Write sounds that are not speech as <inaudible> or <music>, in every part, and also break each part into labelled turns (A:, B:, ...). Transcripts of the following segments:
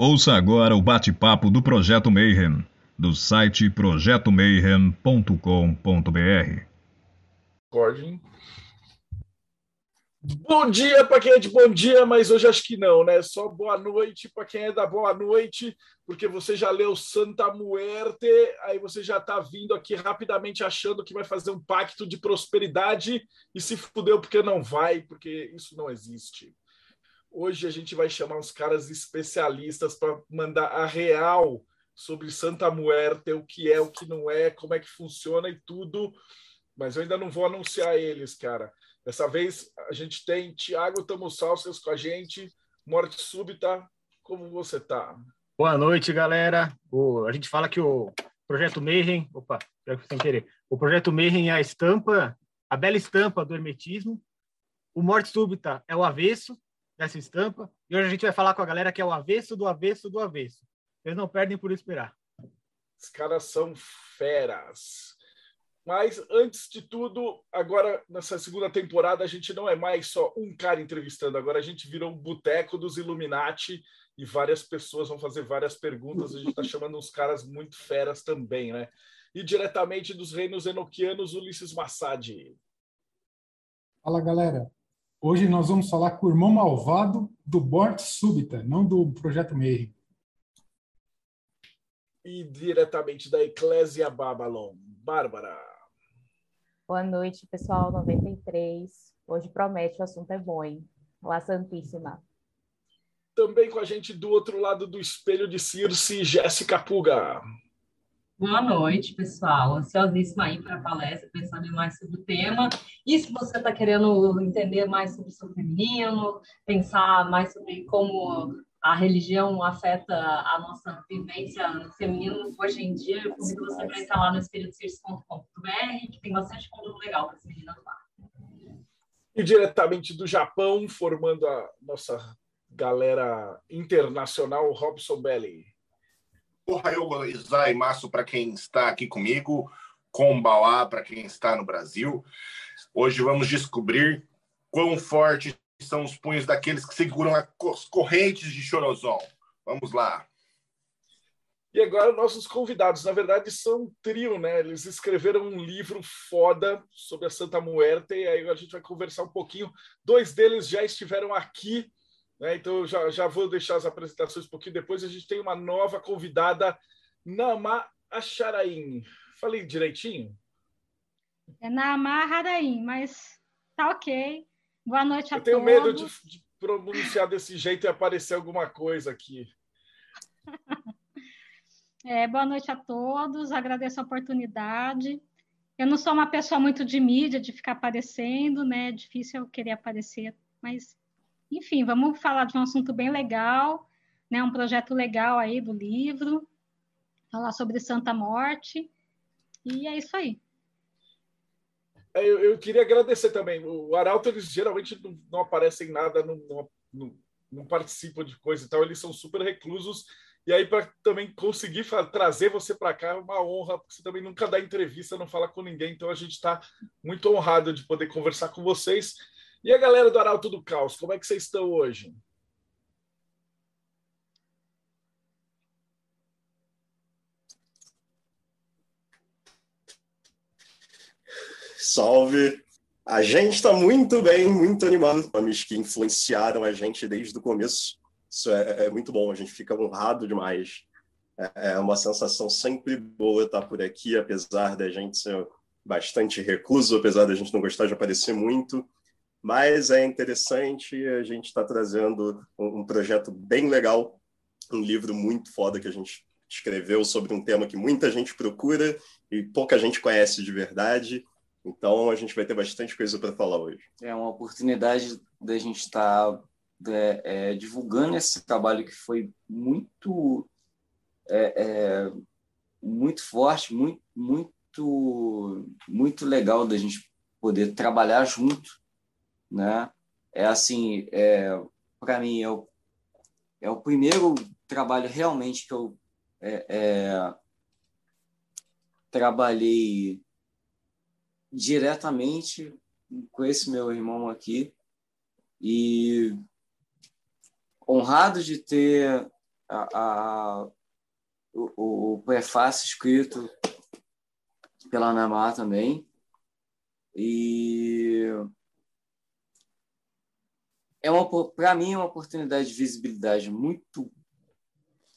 A: Ouça agora o bate-papo do Projeto Mayhem, do site projetomayhem.com.br.
B: Recording. Bom dia para quem é de bom dia, mas hoje acho que não, né? Só boa noite para quem é da boa noite, porque você já leu Santa Muerte, aí você já está vindo aqui rapidamente achando que vai fazer um pacto de prosperidade e se fudeu porque não vai, porque isso não existe. Hoje a gente vai chamar uns caras especialistas para mandar a real sobre Santa Muerte, o que é, o que não é, como é que funciona e tudo. Mas eu ainda não vou anunciar eles, cara. Dessa vez a gente tem Tiago Tamussalcias com a gente, Morte Súbita. Como você tá?
C: Boa noite, galera. O, a gente fala que o projeto Mayhem, opa, sem querer, o projeto Mayhem é a estampa, a bela estampa do hermetismo. O Morte Súbita é o avesso dessa estampa. E hoje a gente vai falar com a galera que é o avesso do avesso do avesso. Vocês não perdem por esperar.
B: Os caras são feras. Mas, antes de tudo, agora nessa segunda temporada, a gente não é mais só um cara entrevistando, agora a gente virou um boteco dos Illuminati e várias pessoas vão fazer várias perguntas. A gente está chamando uns caras muito feras também, né? E diretamente dos reinos enoquianos, Ulisses Massad.
D: Fala, galera. Hoje nós vamos falar com o irmão malvado do Morte Súbita, não do Projeto Meir.
B: E diretamente da Eclésia Babylon, Bárbara.
E: Boa noite, pessoal 93. Hoje promete, o assunto é bom, hein? Olá, Santíssima.
B: Também com a gente do outro lado do espelho de Circe, Jéssica Puga.
F: Boa noite, pessoal. Ansiosíssima aí para a palestra, pensando mais sobre o tema. E se você está querendo entender mais sobre o feminino, pensar mais sobre como a religião afeta a nossa vivência feminina hoje em dia, eu convido você para entrar lá no espiritusirce.com.br, que tem bastante conteúdo legal para as meninas lá.
B: E diretamente do Japão, formando a nossa galera internacional, Robson Belli.
G: Ohayou gozaimasu para quem está aqui comigo, Kombawa para quem está no Brasil. Hoje vamos descobrir quão forte são os punhos daqueles que seguram as correntes de Chorozon. Vamos lá.
B: E agora nossos convidados, na verdade, são um trio, né? Eles escreveram um livro foda sobre a Santa Muerte, e aí a gente vai conversar um pouquinho. Dois deles já estiveram aqui, né? Então já, já vou deixar as apresentações um pouquinho depois. A gente tem uma nova convidada, Nama Acharaim. Falei direitinho?
H: É Nama Haraim, mas tá ok. Boa noite a
B: Eu tenho
H: todos.
B: medo de, de pronunciar desse jeito e aparecer alguma coisa aqui. <laughs>
H: É, boa noite a todos, agradeço a oportunidade. Eu não sou uma pessoa muito de mídia, de ficar aparecendo, né? É difícil eu querer aparecer, mas, enfim, vamos falar de um assunto bem legal, né? Um projeto legal aí do livro, falar sobre Santa Morte, e é isso aí.
B: É, eu, eu, queria agradecer também. O Arauto, eles geralmente não, não aparecem em nada, não, não, não, participam de coisa e tal, eles são super reclusos. E aí, para também conseguir trazer você para cá, é uma honra, porque você também nunca dá entrevista, não fala com ninguém, então a gente está muito honrado de poder conversar com vocês. E a galera do Arauto do Caos, como é que vocês estão hoje?
I: Salve! A gente está muito bem, muito animado. Nomes que influenciaram a gente desde o começo. Isso é, é muito bom, a gente fica honrado demais. É, é uma sensação sempre boa estar por aqui, apesar da gente ser bastante recluso, apesar da gente não gostar de aparecer muito. Mas é interessante, a gente está trazendo um, um projeto bem legal, um livro muito foda que a gente escreveu sobre um tema que muita gente procura e pouca gente conhece de verdade. Então a gente vai ter bastante coisa para falar hoje.
J: É uma oportunidade da gente estar tá, é, é, divulgando esse trabalho que foi muito é, é, muito forte, muito muito muito legal da gente poder trabalhar junto, né? É assim, é, para mim é o, é o primeiro trabalho realmente que eu é, é, trabalhei diretamente com esse meu irmão aqui e honrado de ter a, a o, o, prefácio escrito pela Namar também. E é uma para mim é uma oportunidade de visibilidade muito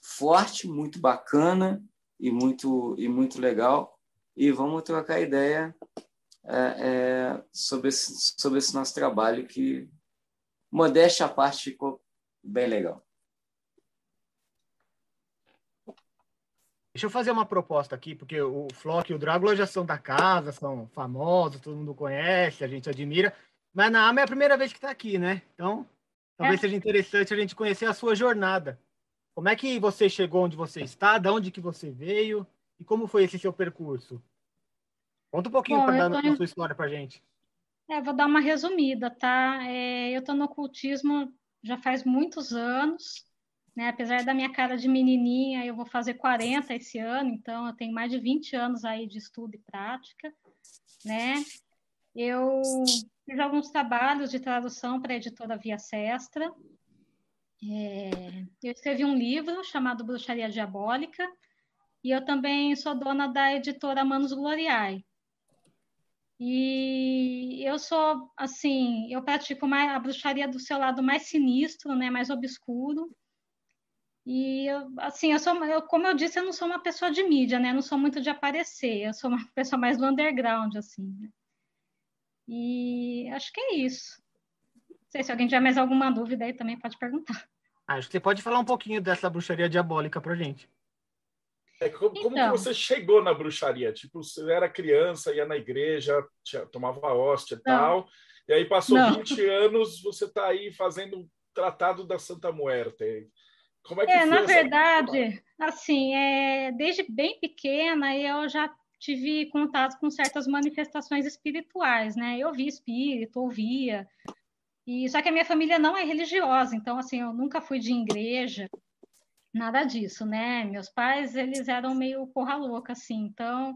J: forte, muito bacana e muito e muito legal. E vamos trocar ideia é, é, sobre esse, sobre esse nosso trabalho que modéstia à parte ficou bem legal.
C: Deixa eu fazer uma proposta aqui, porque o Flock e o Drácula já são da casa, são famosos, todo mundo conhece, a gente admira. Mas na AMA é a primeira vez que está aqui, né? Então, talvez é. seja interessante a gente conhecer a sua jornada. Como é que você chegou onde você está? De onde que você veio? E como foi esse seu percurso? Conta um pouquinho para dar tô... a sua história para gente.
H: É, vou dar uma resumida, tá? É, eu estou no ocultismo já faz muitos anos. Né? Apesar da minha cara de menininha, eu vou fazer 40 esse ano, então eu tenho mais de 20 anos aí de estudo e prática, né? Eu fiz alguns trabalhos de tradução para a editora Via Sestra. É, eu escrevi um livro chamado Bruxaria Diabólica, e eu também sou dona da editora Manos Gloriae. E eu sou, assim, eu pratico mais a bruxaria do seu lado mais sinistro, né, mais obscuro, e, assim, eu sou, eu, como eu disse, eu não sou uma pessoa de mídia, né? Eu não sou muito de aparecer, eu sou uma <laughs> pessoa mais do underground, assim. Né? E acho que é isso. Não sei se alguém tiver mais alguma dúvida aí também pode perguntar.
C: Ah, acho que você pode falar um pouquinho dessa bruxaria diabólica pra gente.
B: É, como, então, como que você chegou na bruxaria? Tipo, você era criança, ia na igreja, tinha, tomava hóstia e tal, e aí passou não. 20 anos, você está aí fazendo o Tratado da Santa Muerte. Como é que
H: é, na verdade, assim, é, desde bem pequena eu já tive contato com certas manifestações espirituais, né? Eu vi espírito, ouvia. E só que a minha família não é religiosa, então assim, eu nunca fui de igreja, nada disso, né? Meus pais, eles eram meio porra louca assim. Então,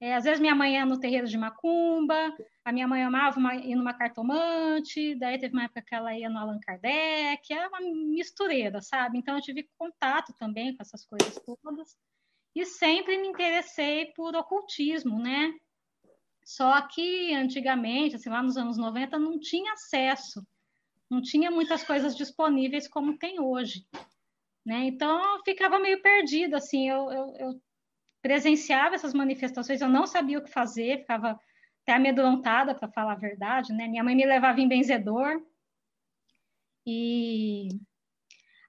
H: é, às vezes minha mãe ia no terreiro de macumba, a minha mãe amava uma, ir numa cartomante, daí teve uma época que ela ia no Allan Kardec, era uma mistureira, sabe? Então eu tive contato também com essas coisas todas e sempre me interessei por ocultismo, né? Só que antigamente, assim, lá nos anos 90, não tinha acesso, não tinha muitas coisas disponíveis como tem hoje. Né? Então eu ficava meio perdida, assim, eu, eu, eu presenciava essas manifestações, eu não sabia o que fazer, ficava até amedrontada, para falar a verdade, né? Minha mãe me levava em benzedor. E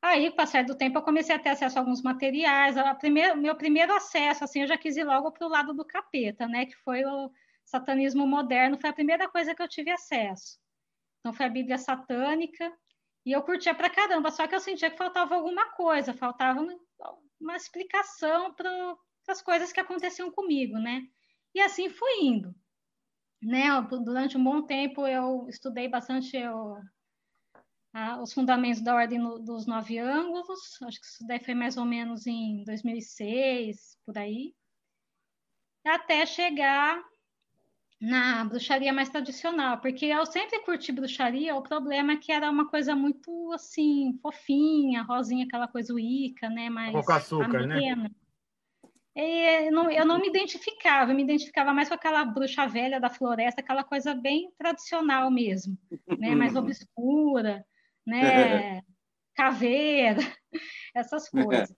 H: aí, com o passar do tempo, eu comecei a ter acesso a alguns materiais. A primeira, meu primeiro acesso, assim, eu já quis ir logo para o lado do capeta, né? Que foi o satanismo moderno, foi a primeira coisa que eu tive acesso. Então, foi a Bíblia satânica. E eu curtia pra caramba, só que eu sentia que faltava alguma coisa, faltava uma explicação para as coisas que aconteciam comigo, né? E assim fui indo né, durante um bom tempo eu estudei bastante a, os fundamentos da ordem no, dos nove ângulos, acho que isso daí foi mais ou menos em 2006, por aí, até chegar na bruxaria mais tradicional, porque eu sempre curti bruxaria, o problema é que era uma coisa muito, assim, fofinha, rosinha, aquela coisa uíca, né, mais...
C: Com açúcar, né? amena. né?
H: eu não, eu não me identificava, eu me identificava mais com aquela bruxa velha da floresta, aquela coisa bem tradicional mesmo, né? mais obscura, né? <laughs> caveira, essas coisas.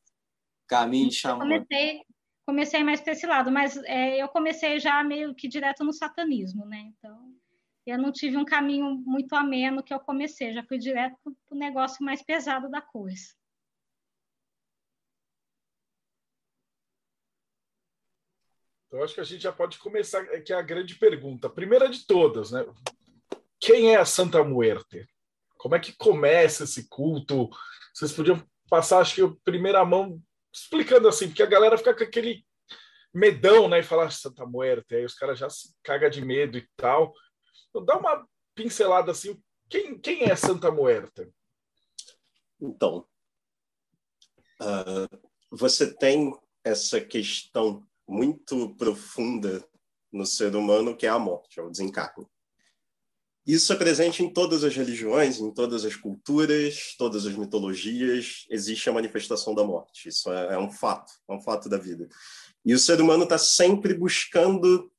J: Caminho de chamar.
H: Comecei, comecei mais para esse lado, mas é, eu comecei já meio que direto no satanismo, né? Então, eu não tive um caminho muito ameno que eu comecei, já fui direto para o negócio mais pesado da coisa.
B: Então, acho que a gente já pode começar, que é a grande pergunta. Primeira de todas, né? Quem é a Santa Muerte? Como é que começa esse culto? Vocês podiam passar, acho que, a primeira mão, explicando assim, porque a galera fica com aquele medão, né? E falar ah, Santa Muerte, aí os caras já se cagam de medo e tal. Então, dá uma pincelada assim, quem, quem é Santa Muerte?
I: Então, uh, você tem essa questão muito profunda no ser humano, que é a morte, é o desencarne. Isso é presente em todas as religiões, em todas as culturas, todas as mitologias, existe a manifestação da morte. Isso é, é um fato, é um fato da vida. E o ser humano está sempre buscando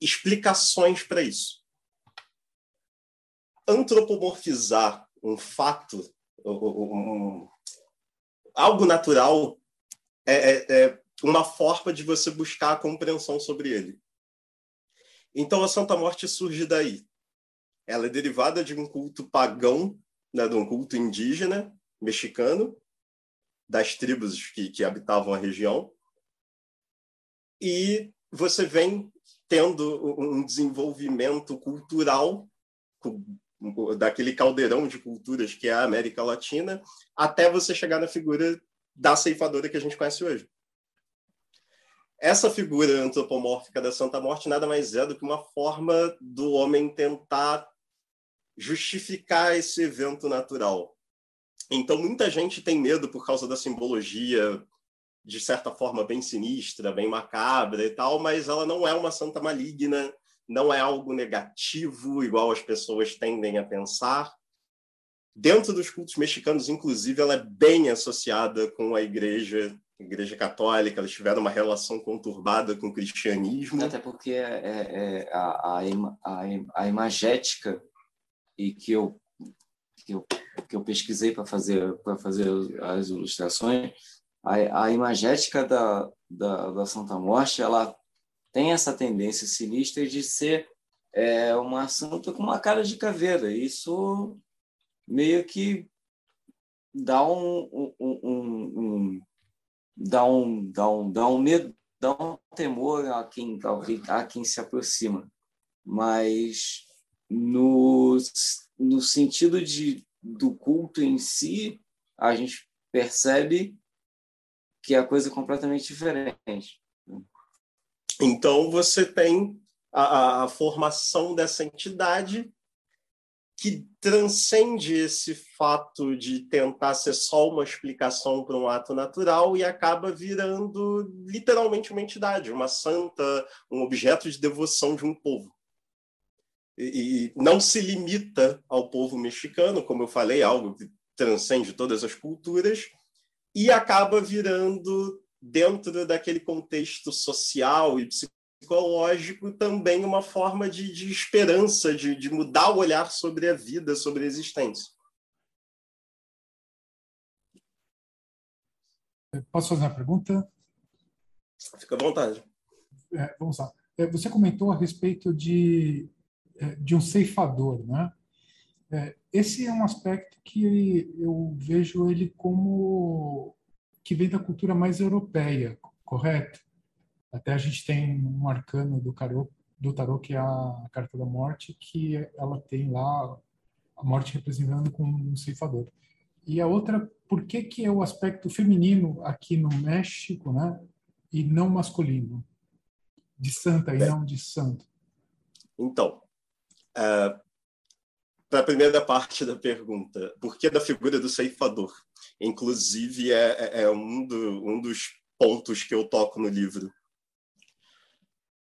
I: explicações para isso. Antropomorfizar um fato, um, algo natural, é, é, é uma forma de você buscar a compreensão sobre ele. Então a Santa Morte surge daí. Ela é derivada de um culto pagão, né, de um culto indígena mexicano, das tribos que, que habitavam a região. E você vem tendo um desenvolvimento cultural daquele caldeirão de culturas que é a América Latina, até você chegar na figura da ceifadora que a gente conhece hoje. Essa figura antropomórfica da Santa Morte nada mais é do que uma forma do homem tentar justificar esse evento natural. Então, muita gente tem medo por causa da simbologia, de certa forma, bem sinistra, bem macabra e tal, mas ela não é uma santa maligna, não é algo negativo, igual as pessoas tendem a pensar. Dentro dos cultos mexicanos, inclusive, ela é bem associada com a igreja Igreja Católica, elas tiveram uma relação conturbada com o cristianismo.
J: Até porque é, é, é a, a, a, a imagética e que eu, que eu, que eu pesquisei para fazer, para fazer as ilustrações, a, a imagética da, da, da Santa Morte, ela tem essa tendência sinistra de ser é, uma santa com uma cara de caveira. Isso meio que dá um, um, um, um dá um, dá um, dá um medo, dá um temor a quem, a quem se aproxima. Mas no, no sentido de, do culto em si, a gente percebe que a coisa é completamente diferente.
I: Então, você tem a, a formação dessa entidade que transcende esse fato de tentar ser só uma explicação para um ato natural e acaba virando literalmente uma entidade, uma santa, um objeto de devoção de um povo. E, e não se limita ao povo mexicano, como eu falei, algo que transcende todas as culturas, e acaba virando, dentro daquele contexto social e psicológico, também uma forma de, de esperança, de, de mudar o olhar sobre a vida, sobre a existência.
D: Posso fazer uma pergunta?
I: Fica à vontade.
D: É, vamos lá. É, você comentou a respeito de, é, de um ceifador, né? É, esse é um aspecto que eu vejo ele como que vem da cultura mais europeia, correto? Até a gente tem um arcano do tarô, do tarô que é a carta da morte, que ela tem lá a morte representando como um ceifador. E a outra, por que que é o aspecto feminino aqui no México, né, e não masculino? De santa e não de santo.
I: Então, uh, para a primeira parte da pergunta, por que da figura do ceifador? Inclusive, é, é, é um, do, um dos pontos que eu toco no livro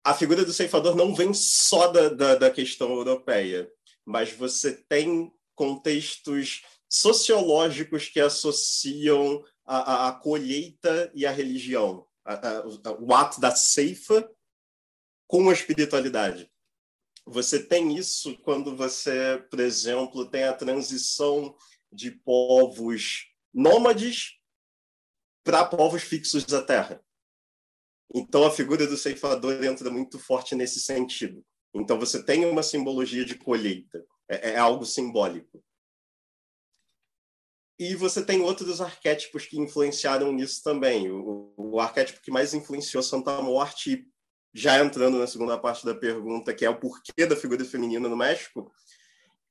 I: a figura do ceifador não vem só da, da, da questão europeia, mas você tem contextos sociológicos que associam a, a, a colheita e a religião, a, o ato da ceifa com a espiritualidade. Você tem isso quando você, por exemplo, tem a transição de povos nômades para povos fixos da terra. Então, a figura do ceifador entra muito forte nesse sentido. Então, você tem uma simbologia de colheita, é, é algo simbólico. E você tem outros arquétipos que influenciaram nisso também. O, o arquétipo que mais influenciou Santa Morte, já entrando na segunda parte da pergunta, que é o porquê da figura feminina no México,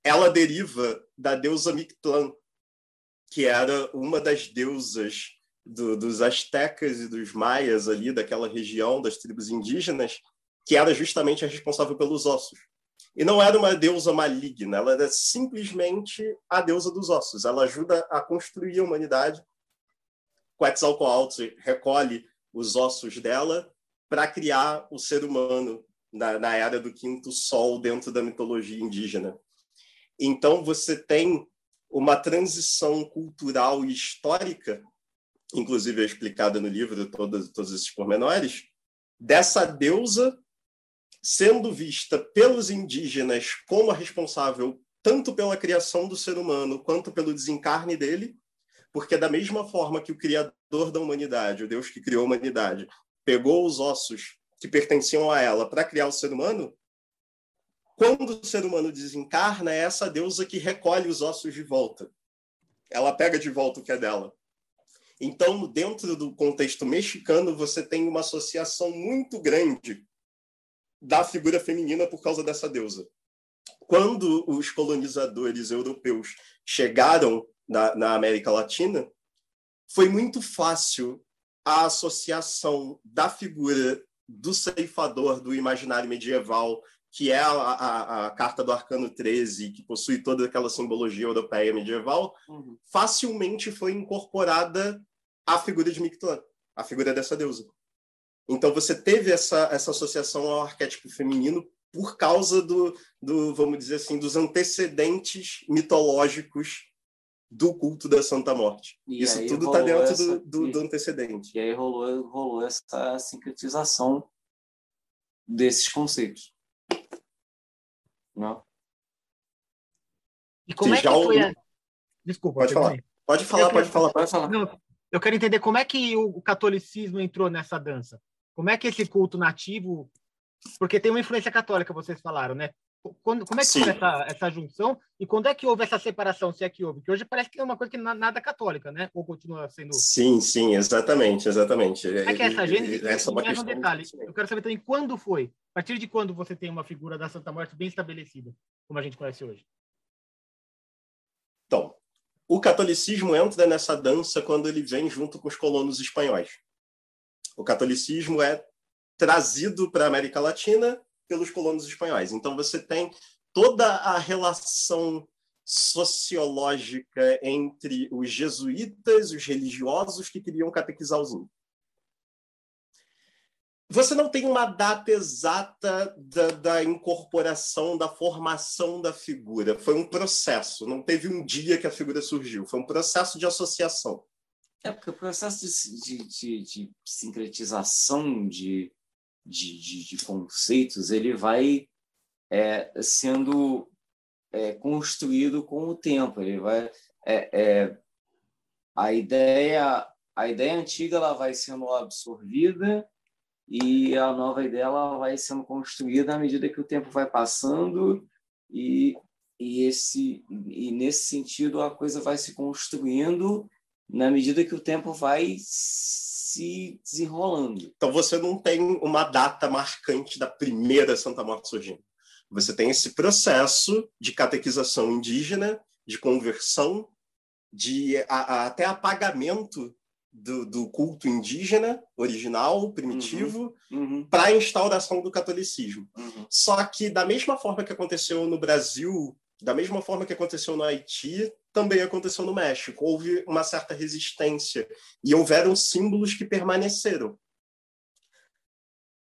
I: ela deriva da deusa Mictlán, que era uma das deusas do, dos astecas e dos maias ali, daquela região das tribos indígenas, que era justamente a responsável pelos ossos. E não era uma deusa maligna, ela era simplesmente a deusa dos ossos. Ela ajuda a construir a humanidade. Quetzalcoatl recolhe os ossos dela para criar o ser humano na, na era do quinto sol dentro da mitologia indígena. Então, você tem uma transição cultural e histórica, inclusive é explicada no livro todos, todos esses pormenores, dessa deusa sendo vista pelos indígenas como a responsável tanto pela criação do ser humano quanto pelo desencarne dele, porque da mesma forma que o criador da humanidade, o Deus que criou a humanidade, pegou os ossos que pertenciam a ela para criar o ser humano, quando o ser humano desencarna, é essa deusa que recolhe os ossos de volta. Ela pega de volta o que é dela. Então, dentro do contexto mexicano, você tem uma associação muito grande da figura feminina por causa dessa deusa. Quando os colonizadores europeus chegaram na, na América Latina, foi muito fácil a associação da figura do ceifador do imaginário medieval que é a, a, a, carta do Arcano 13, que possui toda aquela simbologia europeia medieval, uhum. facilmente foi incorporada à figura de Mictlan, a figura dessa deusa. Então você teve essa, essa associação ao arquétipo feminino por causa do, do, vamos dizer assim, dos antecedentes mitológicos do culto da Santa Morte. E Isso tudo está dentro essa, do, do, do, antecedente.
J: E aí rolou, rolou essa sincretização desses conceitos. Não.
C: E como Você é que foi a...
I: Desculpa. Pode falar. Pode falar, pode falar, pode falar.
C: Não, eu quero entender como é que o catolicismo entrou nessa dança. Como é que esse culto nativo... Porque tem uma influência católica, vocês falaram, né? Quando, como é que Sim. foi essa, essa junção e quando é que houve essa separação, se é que houve? Que hoje parece que é uma coisa que nada católica, né? Ou continua sendo...
I: Sim, sim, exatamente, exatamente.
C: É que é essa gente? Essa é uma questão um detalhe. Eu quero saber também quando foi. A partir de quando você tem uma figura da Santa Morte bem estabelecida, como a gente conhece hoje?
I: Então, o catolicismo entra nessa dança quando ele vem junto com os colonos espanhóis. O catolicismo é trazido para a América Latina pelos colonos espanhóis. Então, você tem toda a relação sociológica entre os jesuítas, os religiosos que queriam catequizar os índios. Você não tem uma data exata da, da, incorporação, da formação da figura. Foi um processo. Não teve um dia que a figura surgiu. Foi um processo de associação.
J: É porque o processo de, de, de, de sincretização de, de, de, conceitos ele vai é, sendo é, construído com o tempo. Ele vai é, é a ideia a ideia antiga ela vai sendo absorvida e a nova ideia ela vai sendo construída à medida que o tempo vai passando e, e esse e nesse sentido a coisa vai se construindo na medida que o tempo vai se desenrolando.
I: Então você não tem uma data marcante da primeira Santa Morte surgindo. Você tem esse processo de catequização indígena, de conversão, de a, a, até apagamento do, do, culto indígena original, primitivo, uhum, uhum. para a instauração do catolicismo. Uhum. Só que, da mesma forma que aconteceu no Brasil, da mesma forma que aconteceu no Haiti, também aconteceu no México. Houve uma certa resistência e houveram símbolos que permaneceram.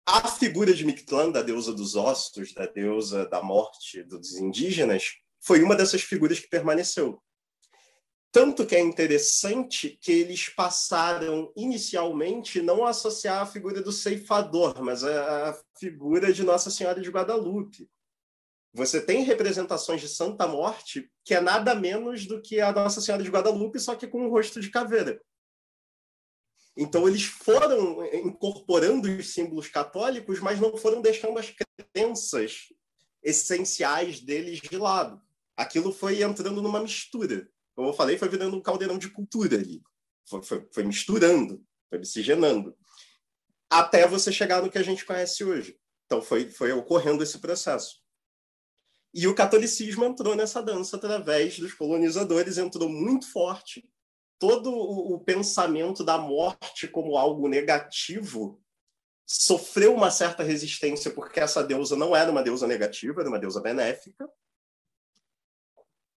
I: A figura de Mictlán, da deusa dos ossos, da deusa da morte dos indígenas, foi uma dessas figuras que permaneceu. Tanto que é interessante que eles passaram inicialmente não a associar a figura do ceifador, mas a, figura de Nossa Senhora de Guadalupe. Você tem representações de Santa Morte que é nada menos do que a Nossa Senhora de Guadalupe, só que com um rosto de caveira. Então eles foram incorporando os símbolos católicos, mas não foram deixando as crenças essenciais deles de lado. Aquilo foi entrando numa mistura como eu falei, foi virando um caldeirão de cultura ali. Foi, foi, foi misturando, foi miscigenando. Até você chegar no que a gente conhece hoje. Então, foi, foi ocorrendo esse processo. E o catolicismo entrou nessa dança através dos colonizadores, entrou muito forte. Todo o, o pensamento da morte como algo negativo sofreu uma certa resistência, porque essa deusa não era uma deusa negativa, era uma deusa benéfica.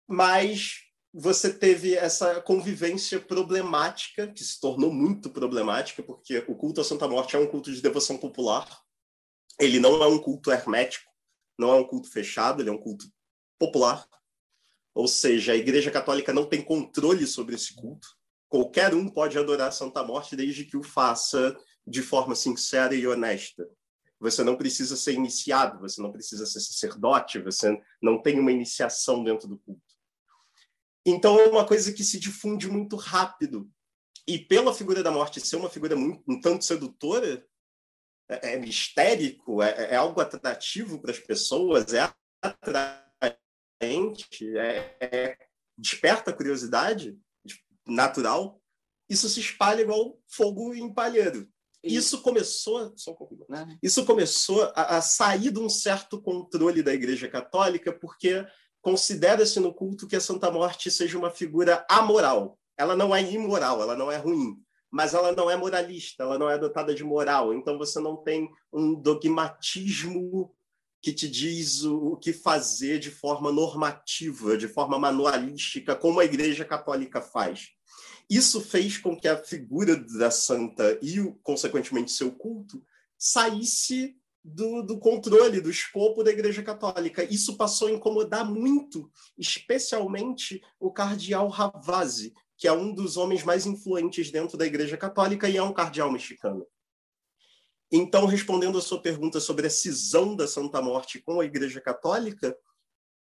I: Mas você teve essa convivência problemática, que se tornou muito problemática, porque o culto à Santa Morte é um culto de devoção popular. Ele não é um culto hermético, não é um culto fechado, ele é um culto popular. ou seja, a Igreja Católica não tem controle sobre esse culto. Qualquer um pode adorar a Santa Morte desde que o faça de forma sincera e honesta. Você não precisa ser iniciado, você não precisa ser sacerdote, você não tem uma iniciação dentro do culto. Então é uma coisa que se difunde muito rápido. E pela figura da morte ser uma figura muito, um tanto sedutora, é, é mistérico, é, é, algo atrativo para as pessoas, é atraente, é, é, desperta curiosidade natural, isso se espalha igual fogo em palheiro. Isso. Começou, só um né? isso começou a, a sair de um certo controle da Igreja Católica, porque considera-se no culto que a Santa Morte seja uma figura amoral. Ela não é imoral, ela não é ruim, mas ela não é moralista, ela não é dotada de moral. Então você não tem um dogmatismo que te diz o, que fazer de forma normativa, de forma manualística, como a Igreja Católica faz. Isso fez com que a figura da santa e, consequentemente, seu culto saísse do, do, controle, do escopo da Igreja Católica. Isso passou a incomodar muito, especialmente o cardeal Ravazzi, que é um dos homens mais influentes dentro da Igreja Católica e é um cardeal mexicano. Então, respondendo a sua pergunta sobre a cisão da Santa Morte com a Igreja Católica,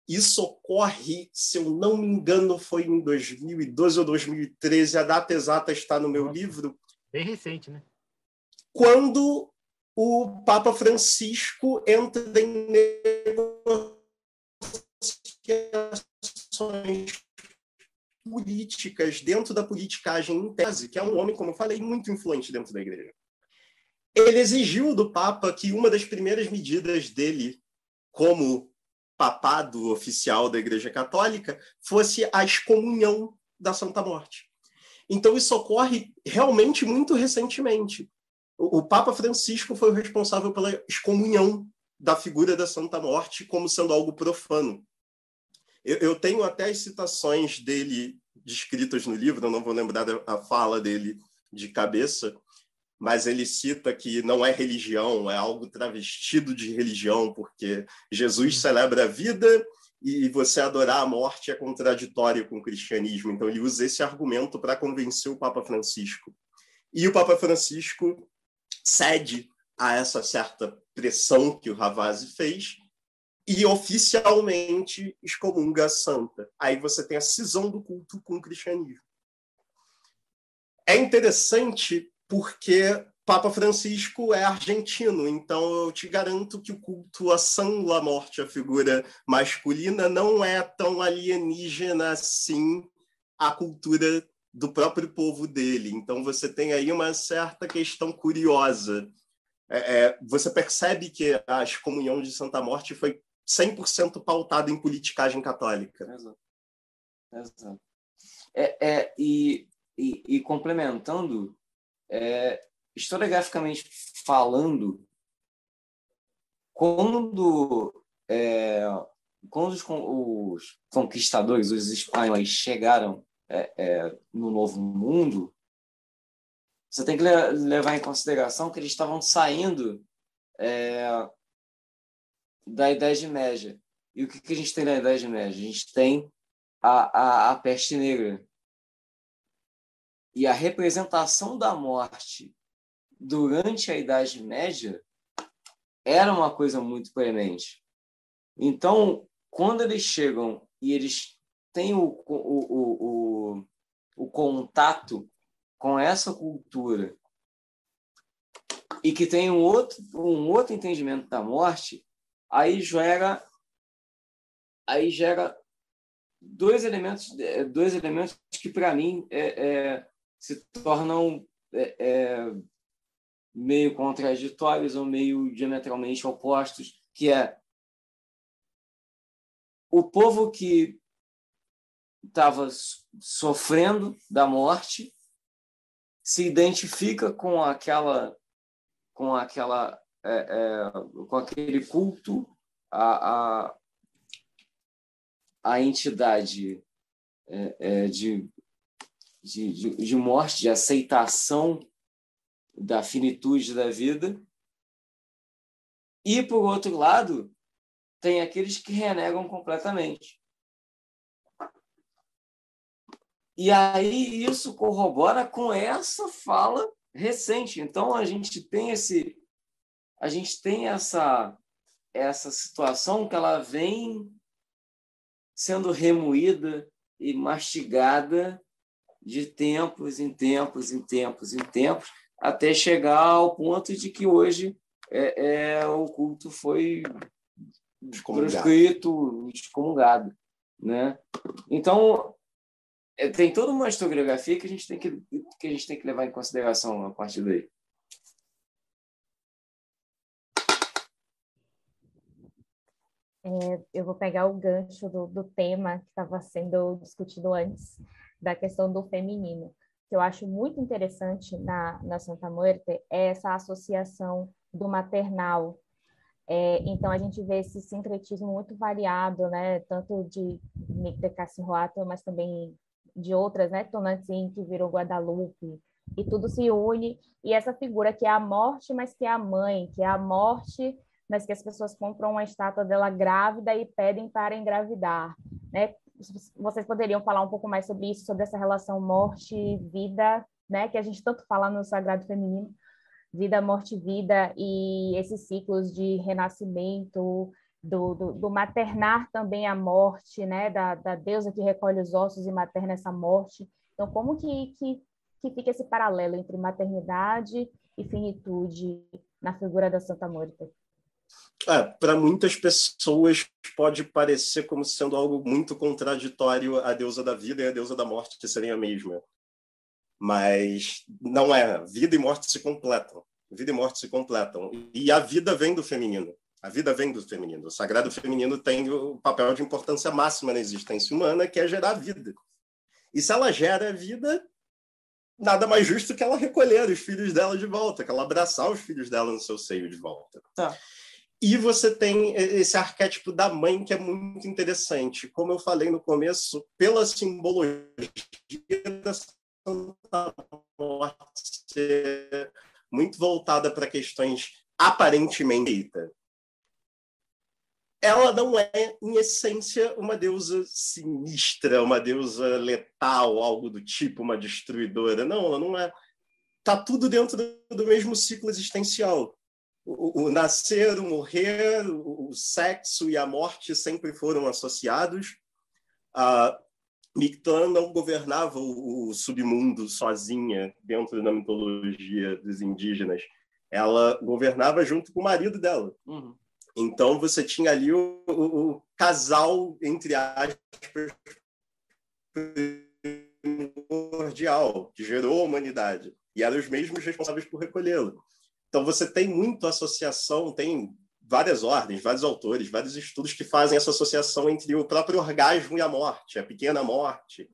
I: isso ocorre, se eu não me engano, foi em 2012 ou 2013, a data exata está no meu Nossa, livro.
C: Bem recente, né?
I: Quando o Papa Francisco entra em negociações políticas dentro da politicagem em tese, que é um homem, como eu falei, muito influente dentro da igreja. Ele exigiu do Papa que uma das primeiras medidas dele como papado oficial da Igreja Católica fosse a excomunhão da Santa Morte. Então, isso ocorre realmente muito recentemente. O, Papa Francisco foi o responsável pela excomunhão da figura da Santa Morte como sendo algo profano. Eu, eu tenho até as citações dele descritas no livro, eu não vou lembrar a fala dele de cabeça, mas ele cita que não é religião, é algo travestido de religião, porque Jesus uhum. celebra a vida e você adorar a morte é contraditório com o cristianismo. Então, ele usa esse argumento para convencer o Papa Francisco. E o Papa Francisco cede a essa certa pressão que o Ravazzi fez e oficialmente excomunga a santa. Aí você tem a cisão do culto com o cristianismo. É interessante porque Papa Francisco é argentino, então eu te garanto que o culto a San Morte, a figura masculina, não é tão alienígena assim à cultura do próprio povo dele. Então você tem aí uma certa questão curiosa. É, é, você percebe que a excomunhão de Santa Morte foi 100% pautada em politicagem católica.
J: Exato. Exato. É, é, e, e, e complementando, é, historiograficamente falando, quando, é, quando os, os, conquistadores, os espanhóis, chegaram é, é, no Novo Mundo, você tem que levar em consideração que eles estavam saindo é, da Idade Média. E o que, que a gente tem na Idade Média? A gente tem a, a, a peste negra, e a representação da morte durante a Idade Média era uma coisa muito premente. Então, quando eles chegam e eles têm o, o, o, o, o contato com essa cultura e que tem um outro, um outro entendimento da morte, aí gera aí gera dois elementos dois elementos que para mim é, é, se tornam é, é, meio contraditórios ou meio diametralmente opostos, que é o povo que estava sofrendo da morte se identifica com aquela com aquela é, é, com aquele culto a, a, entidade é, é de, de, de morte, de aceitação da finitude da vida. E, por outro lado, tem aqueles que renegam completamente. E aí isso corrobora com essa fala recente. Então a gente tem esse a gente tem essa essa situação que ela vem sendo remoída e mastigada de tempos em tempos em tempos em tempos até chegar ao ponto de que hoje é, é o culto foi proscrito, excomungado, né? Então é, tem toda uma historiografia que a gente tem que que a gente tem que levar em consideração a partir daí.
E: É, eu vou pegar o gancho do, do tema que estava sendo discutido antes, da questão do feminino, que eu acho muito interessante na, na Santa Muerte, é essa associação do maternal. É, então, a gente vê esse sincretismo muito variado, né? tanto de de Cassinroato, mas também de outras, né? Tonantzin, que virou Guadalupe, e tudo se une, e essa figura que é a morte, mas que é a mãe, que é a morte, mas que as pessoas compram uma estátua dela grávida e pedem para engravidar, né? Vocês poderiam falar um pouco mais sobre isso, sobre essa relação morte-vida, né? Que a gente tanto fala no Sagrado Feminino, vida, morte, vida, e esses ciclos de renascimento, do, do, do, maternar também a morte, né, da, da deusa que recolhe os ossos e materna essa morte. Então, como que, que, que fica esse paralelo entre maternidade e finitude na figura da Santa Mônica?
I: É, Para muitas pessoas pode parecer como sendo algo muito contraditório a deusa da vida e a deusa da morte serem a mesma. Mas não é. Vida e morte se completam. Vida e morte se completam. E a vida vem do feminino. A vida vem do feminino. O sagrado feminino tem o papel de importância máxima na existência humana, que é gerar vida. E se ela gera vida, nada mais justo que ela recolher os filhos dela de volta, que ela abraçar os filhos dela no seu seio de volta.
J: Tá.
I: E você tem esse arquétipo da mãe que é muito interessante. Como eu falei no começo, pela simbologia da Santa Morte muito voltada para questões aparentemente ela não é, em essência, uma deusa sinistra, uma deusa letal, algo do tipo, uma destruidora. Não, ela não é. Está tudo dentro do mesmo ciclo existencial. O, o, nascer, o morrer, o, o, sexo e a morte sempre foram associados. A Mictlã não governava o, submundo sozinha dentro da mitologia dos indígenas. Ela governava junto com o marido dela. Uhum. Então você tinha ali o, o, o casal, entre aspas, primordial, que gerou a humanidade. E eram os mesmos responsáveis por recolhê-lo. Então você tem muito associação, tem várias ordens, vários autores, vários estudos que fazem essa associação entre o próprio orgasmo e a morte, a pequena morte,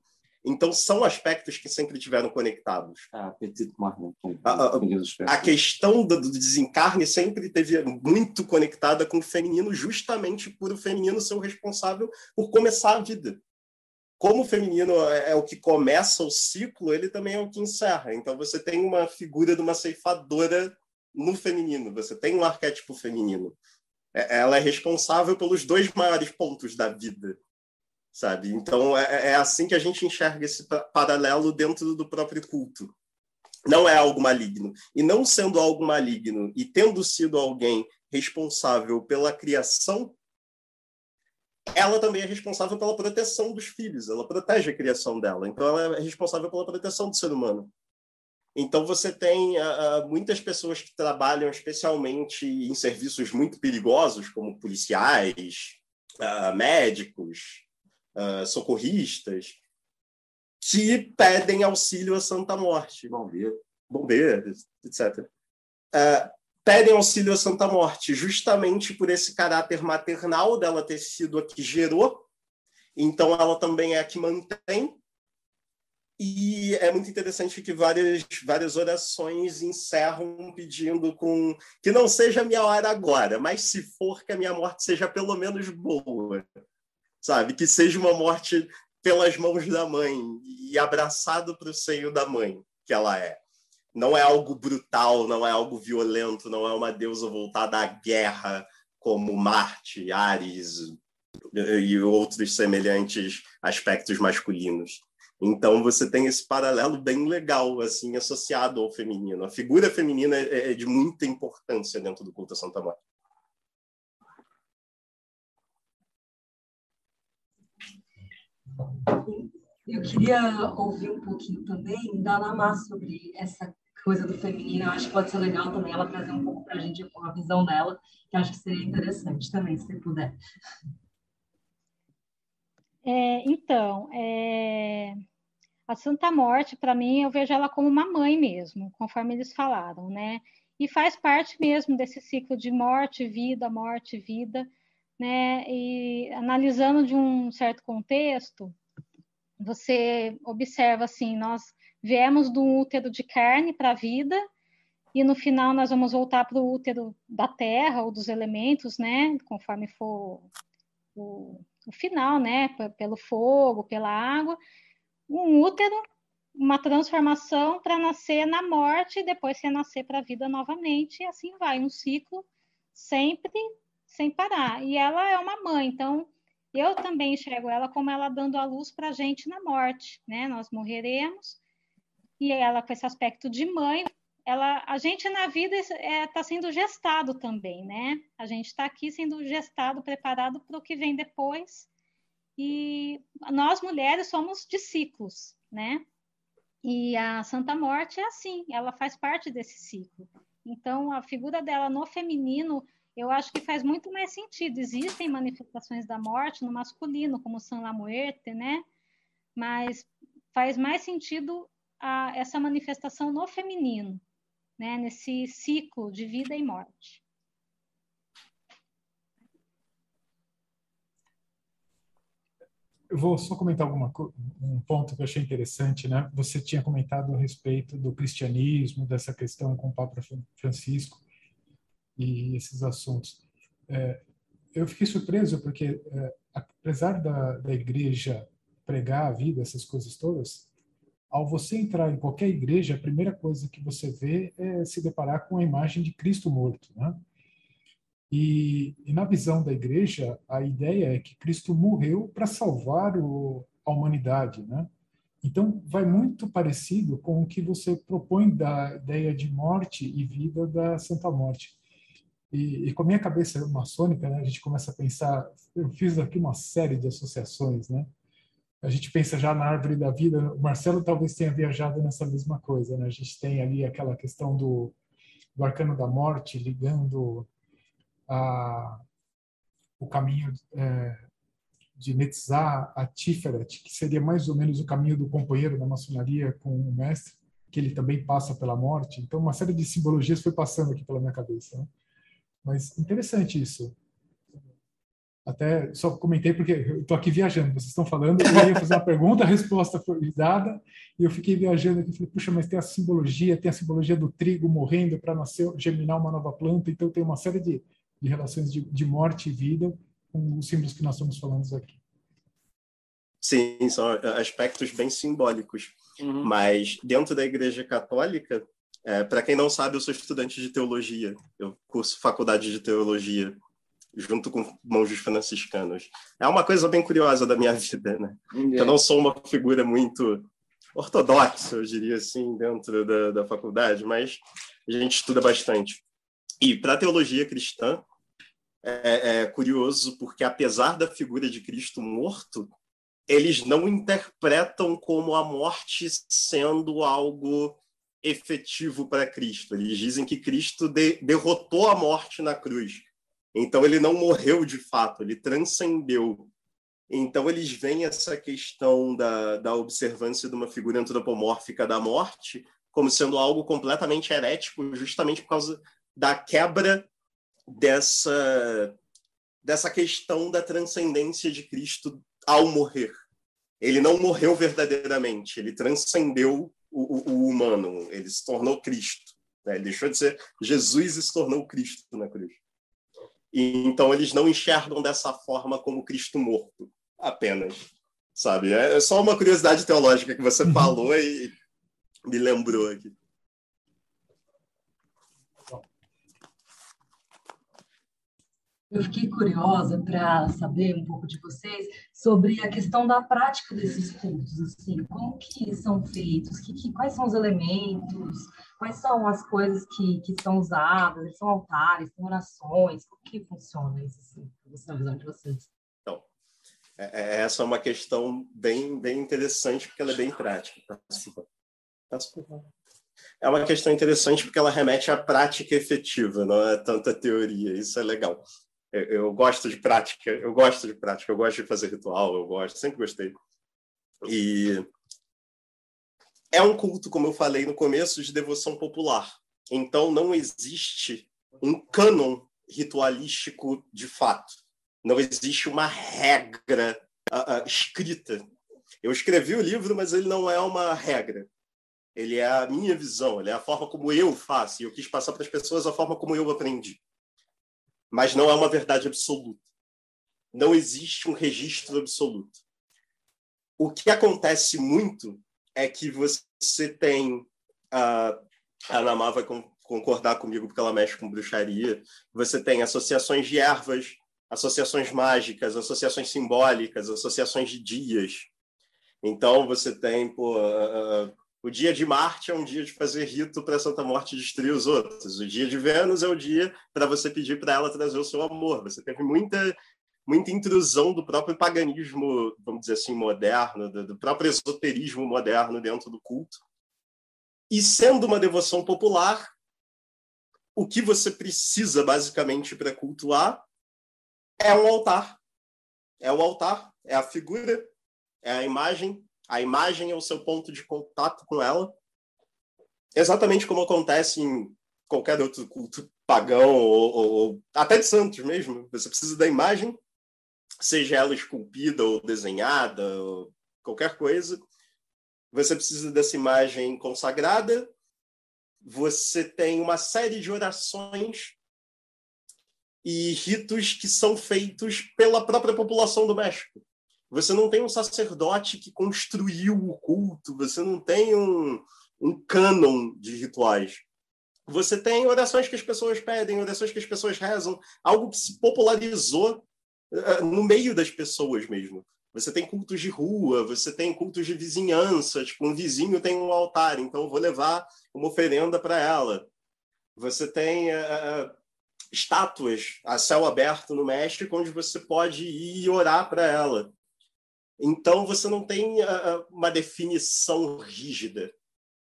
I: então, são aspectos que sempre tiveram conectados.
J: Ah, petit marron.
I: A, a, a questão do, do desencarne sempre teve muito conectada com o feminino, justamente por o feminino ser o responsável por começar a vida. Como o feminino é, é o que começa o ciclo, ele também é o que encerra. Então, você tem uma figura de uma ceifadora no feminino, você tem um arquétipo feminino. É, ela é responsável pelos dois maiores pontos da vida, sabe? Então é, é assim que a gente enxerga esse paralelo dentro do próprio culto. Não é algo maligno. E não sendo algo maligno e tendo sido alguém responsável pela criação, ela também é responsável pela proteção dos filhos. Ela protege a criação dela. Então ela é responsável pela proteção do ser humano. Então você tem uh, muitas pessoas que trabalham especialmente em serviços muito perigosos, como policiais, uh, médicos, uh, socorristas, que pedem auxílio à Santa Morte.
J: Bombeiro.
I: Bombeiros, etc. Pedem auxílio à Santa Morte, justamente por esse caráter maternal dela ter sido a que gerou, então ela também é a que mantém. E é muito interessante que várias, várias orações encerram pedindo com que não seja minha hora agora, mas se for que a minha morte seja pelo menos boa sabe? Que seja uma morte pelas mãos da mãe e abraçado para o seio da mãe que ela é. Não é algo brutal, não é algo violento, não é uma deusa voltada à guerra como Marte, Ares e outros semelhantes aspectos masculinos. Então você tem esse paralelo bem legal assim associado ao feminino. A figura feminina é, é de muita importância dentro do culto a Santa Marta.
F: Eu queria ouvir um pouquinho também da Namá sobre essa coisa do feminino. Eu acho que pode ser legal também ela trazer um pouco para a gente a visão dela, que acho que seria interessante também, se puder.
H: É, então, é, a Santa Morte, para mim, eu vejo ela como uma mãe mesmo, conforme eles falaram, né? E faz parte mesmo desse ciclo de morte, vida, morte, vida, né? E analisando de um certo contexto, você observa assim, nós viemos do útero de carne para a vida e no final nós vamos voltar para o útero da terra ou dos elementos, né? Conforme for o, o final, né? Pelo fogo, pela água, um útero, uma transformação para nascer na morte depois renascer para a vida novamente e assim vai, um ciclo sempre sem parar. E ela é uma mãe, então eu também enxergo ela como ela dando a luz para a gente na morte, né? Nós morreremos e ela com esse aspecto de mãe, ela, a gente na vida está é, tá sendo gestado também, né? A gente está aqui sendo gestado, preparado para o que vem depois. E nós mulheres somos de ciclos, né? E a Santa Morte é assim, ela faz parte desse ciclo. Então, a figura dela no feminino eu acho que faz muito mais sentido. Existem manifestações da morte no masculino, como San La Muerte, né? Mas faz mais sentido a, essa manifestação no feminino, né? Nesse ciclo de vida e morte.
D: Eu vou só comentar alguma um ponto que eu achei interessante, né? Você tinha comentado a respeito do cristianismo, dessa questão com o Papa Francisco e esses assuntos. É, eu fiquei surpreso porque, é, apesar da, da igreja pregar a vida, essas coisas todas, ao você entrar em qualquer igreja, a primeira coisa que você vê é se deparar com a imagem de Cristo morto, né? E, e na visão da igreja, a ideia é que Cristo morreu para salvar o, a humanidade, né? Então, vai muito parecido com o que você propõe da ideia de morte e vida da Santa Morte. E, e, com a minha cabeça maçônica, né, a gente começa a pensar, eu fiz aqui uma série de associações, né? A gente pensa já na árvore da vida, o Marcelo talvez tenha viajado nessa mesma coisa, né? A gente tem ali aquela questão do, do arcano da morte ligando a, o caminho é, de Netzah a Tiferet, que seria mais ou menos o caminho do companheiro da maçonaria com o mestre, que ele também passa pela morte. Então, uma série de simbologias foi passando aqui pela minha cabeça. Né? Mas interessante isso. Até só comentei porque eu estou aqui viajando, vocês estão falando, eu ia fazer uma pergunta, a resposta foi dada, e eu fiquei viajando aqui, falei, puxa, mas tem a simbologia, tem a simbologia do trigo morrendo para nascer, germinar uma nova planta, então tem uma série de, de relações de, de morte e vida com os símbolos que nós estamos falando aqui.
I: Sim, são aspectos bem simbólicos. Uhum. Mas dentro da Igreja Católica, é, Para quem não sabe, eu sou estudante de teologia. Eu curso faculdade de teologia junto com monges franciscanos. É uma coisa bem curiosa da minha <laughs> vida, né? Yeah. Eu não sou uma figura muito ortodoxa, eu diria assim, dentro da, da faculdade, mas a gente estuda bastante. E para a teologia cristã, é, é curioso porque, apesar da figura de Cristo morto, eles não interpretam como a morte sendo algo efetivo para Cristo. Eles dizem que Cristo de, derrotou a morte na cruz. Então ele não morreu de fato, ele transcendeu. Então eles veem essa questão da, da observância de uma figura antropomórfica da morte como sendo algo completamente herético, justamente por causa da quebra dessa dessa questão da transcendência de Cristo ao morrer. Ele não morreu verdadeiramente, ele transcendeu o, o, humano, ele se tornou Cristo. Né? Ele deixou de ser Jesus e se tornou Cristo na cruz. E, então eles não enxergam dessa forma como Cristo morto, apenas. Sabe? É, é só uma curiosidade teológica que você uhum. falou e me lembrou aqui.
F: Eu fiquei curiosa para saber um pouco de vocês sobre a questão da prática desses cultos, assim, como que são feitos, que, que, quais são os elementos, quais são as coisas que, que são usadas, são altares, são orações, como que funciona isso, assim, na visão de vocês?
I: Então, é, é, essa é uma questão bem, bem interessante, porque ela é bem prática. É uma questão interessante porque ela remete à prática efetiva, não é tanta teoria, isso é legal eu, gosto de prática, eu gosto de prática, eu gosto de fazer ritual, eu gosto, sempre gostei. E é um culto, como eu falei no começo, de devoção popular. Então não existe um cânon ritualístico de fato. Não existe uma regra uh, uh, escrita. Eu escrevi o livro, mas ele não é uma regra. Ele é a minha visão, ele é a forma como eu faço. E eu quis passar para as pessoas a forma como eu aprendi mas não é uma verdade absoluta. Não existe um registro absoluto. O que acontece muito é que você tem a Ana Má vai concordar comigo porque ela mexe com bruxaria. Você tem associações de ervas, associações mágicas, associações simbólicas, associações de dias. Então você tem pô, o dia de Marte é um dia de fazer rito para Santa Morte destruir os outros. O dia de Vênus é o dia para você pedir para ela trazer o seu amor. Você teve muita muita intrusão do próprio paganismo, vamos dizer assim, moderno, do, próprio esoterismo moderno dentro do culto. E sendo uma devoção popular, o que você precisa basicamente para cultuar é um altar. É o altar, é a figura, é a imagem a imagem é o seu ponto de contato com ela, exatamente como acontece em qualquer outro culto pagão ou, ou, ou, até de santos mesmo. Você precisa da imagem, seja ela esculpida ou desenhada, ou qualquer coisa. Você precisa dessa imagem consagrada. Você tem uma série de orações e ritos que são feitos pela própria população do México. Você não tem um sacerdote que construiu o culto, você não tem um, um cânon de rituais. Você tem orações que as pessoas pedem, orações que as pessoas rezam, algo que se popularizou no meio das pessoas mesmo. Você tem cultos de rua, você tem cultos de vizinhança, tipo, um vizinho tem um altar, então eu vou levar uma oferenda para ela. Você tem uh, estátuas a céu aberto no México, onde você pode ir orar para ela. Então, você não tem uh, uma definição rígida.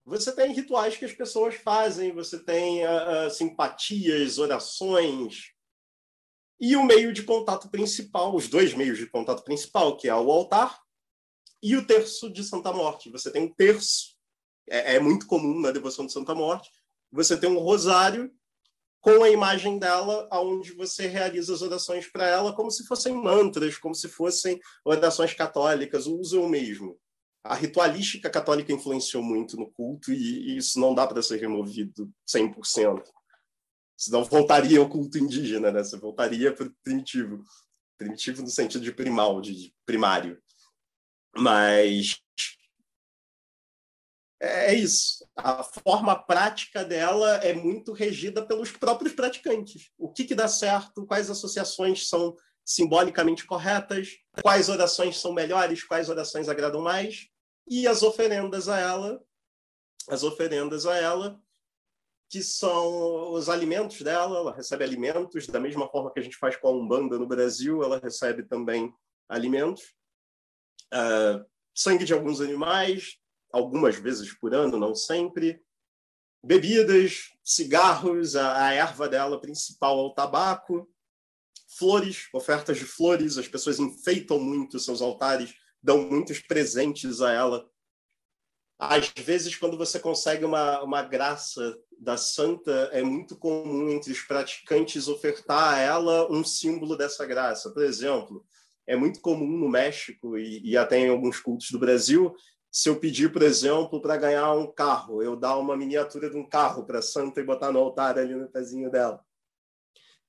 I: Você tem rituais que as pessoas fazem, você tem uh, simpatias, orações. E o meio de contato principal, os dois meios de contato principal, que é o altar e o terço de Santa Morte. Você tem um terço, é, é muito comum na devoção de Santa Morte. Você tem um rosário com a imagem dela, aonde você realiza as orações para ela como se fossem mantras, como se fossem orações católicas, o uso é o mesmo. A ritualística católica influenciou muito no culto e, e isso não dá para ser removido 100%. Senão voltaria ao culto indígena, né? Você voltaria para o primitivo. Primitivo no sentido de primal, de primário. Mas é, é isso. A forma prática dela é muito regida pelos próprios praticantes. O que, que dá certo, quais associações são simbolicamente corretas, quais orações são melhores, quais orações agradam mais, e as oferendas a ela, as oferendas a ela, que são os alimentos dela, ela recebe alimentos, da mesma forma que a gente faz com a Umbanda no Brasil, ela recebe também alimentos. Uh, sangue de alguns animais, algumas vezes por ano, não sempre. Bebidas, cigarros, a, a erva dela principal é o tabaco, flores, ofertas de flores, as pessoas enfeitam muito seus altares, dão muitos presentes a ela. Às vezes, quando você consegue uma, uma graça da santa, é muito comum entre os praticantes ofertar a ela um símbolo dessa graça. Por exemplo, é muito comum no México e, e até em alguns cultos do Brasil se eu pedir, por exemplo, para ganhar um carro, eu dar uma miniatura de um carro para a santa e botar no altar ali no pezinho dela.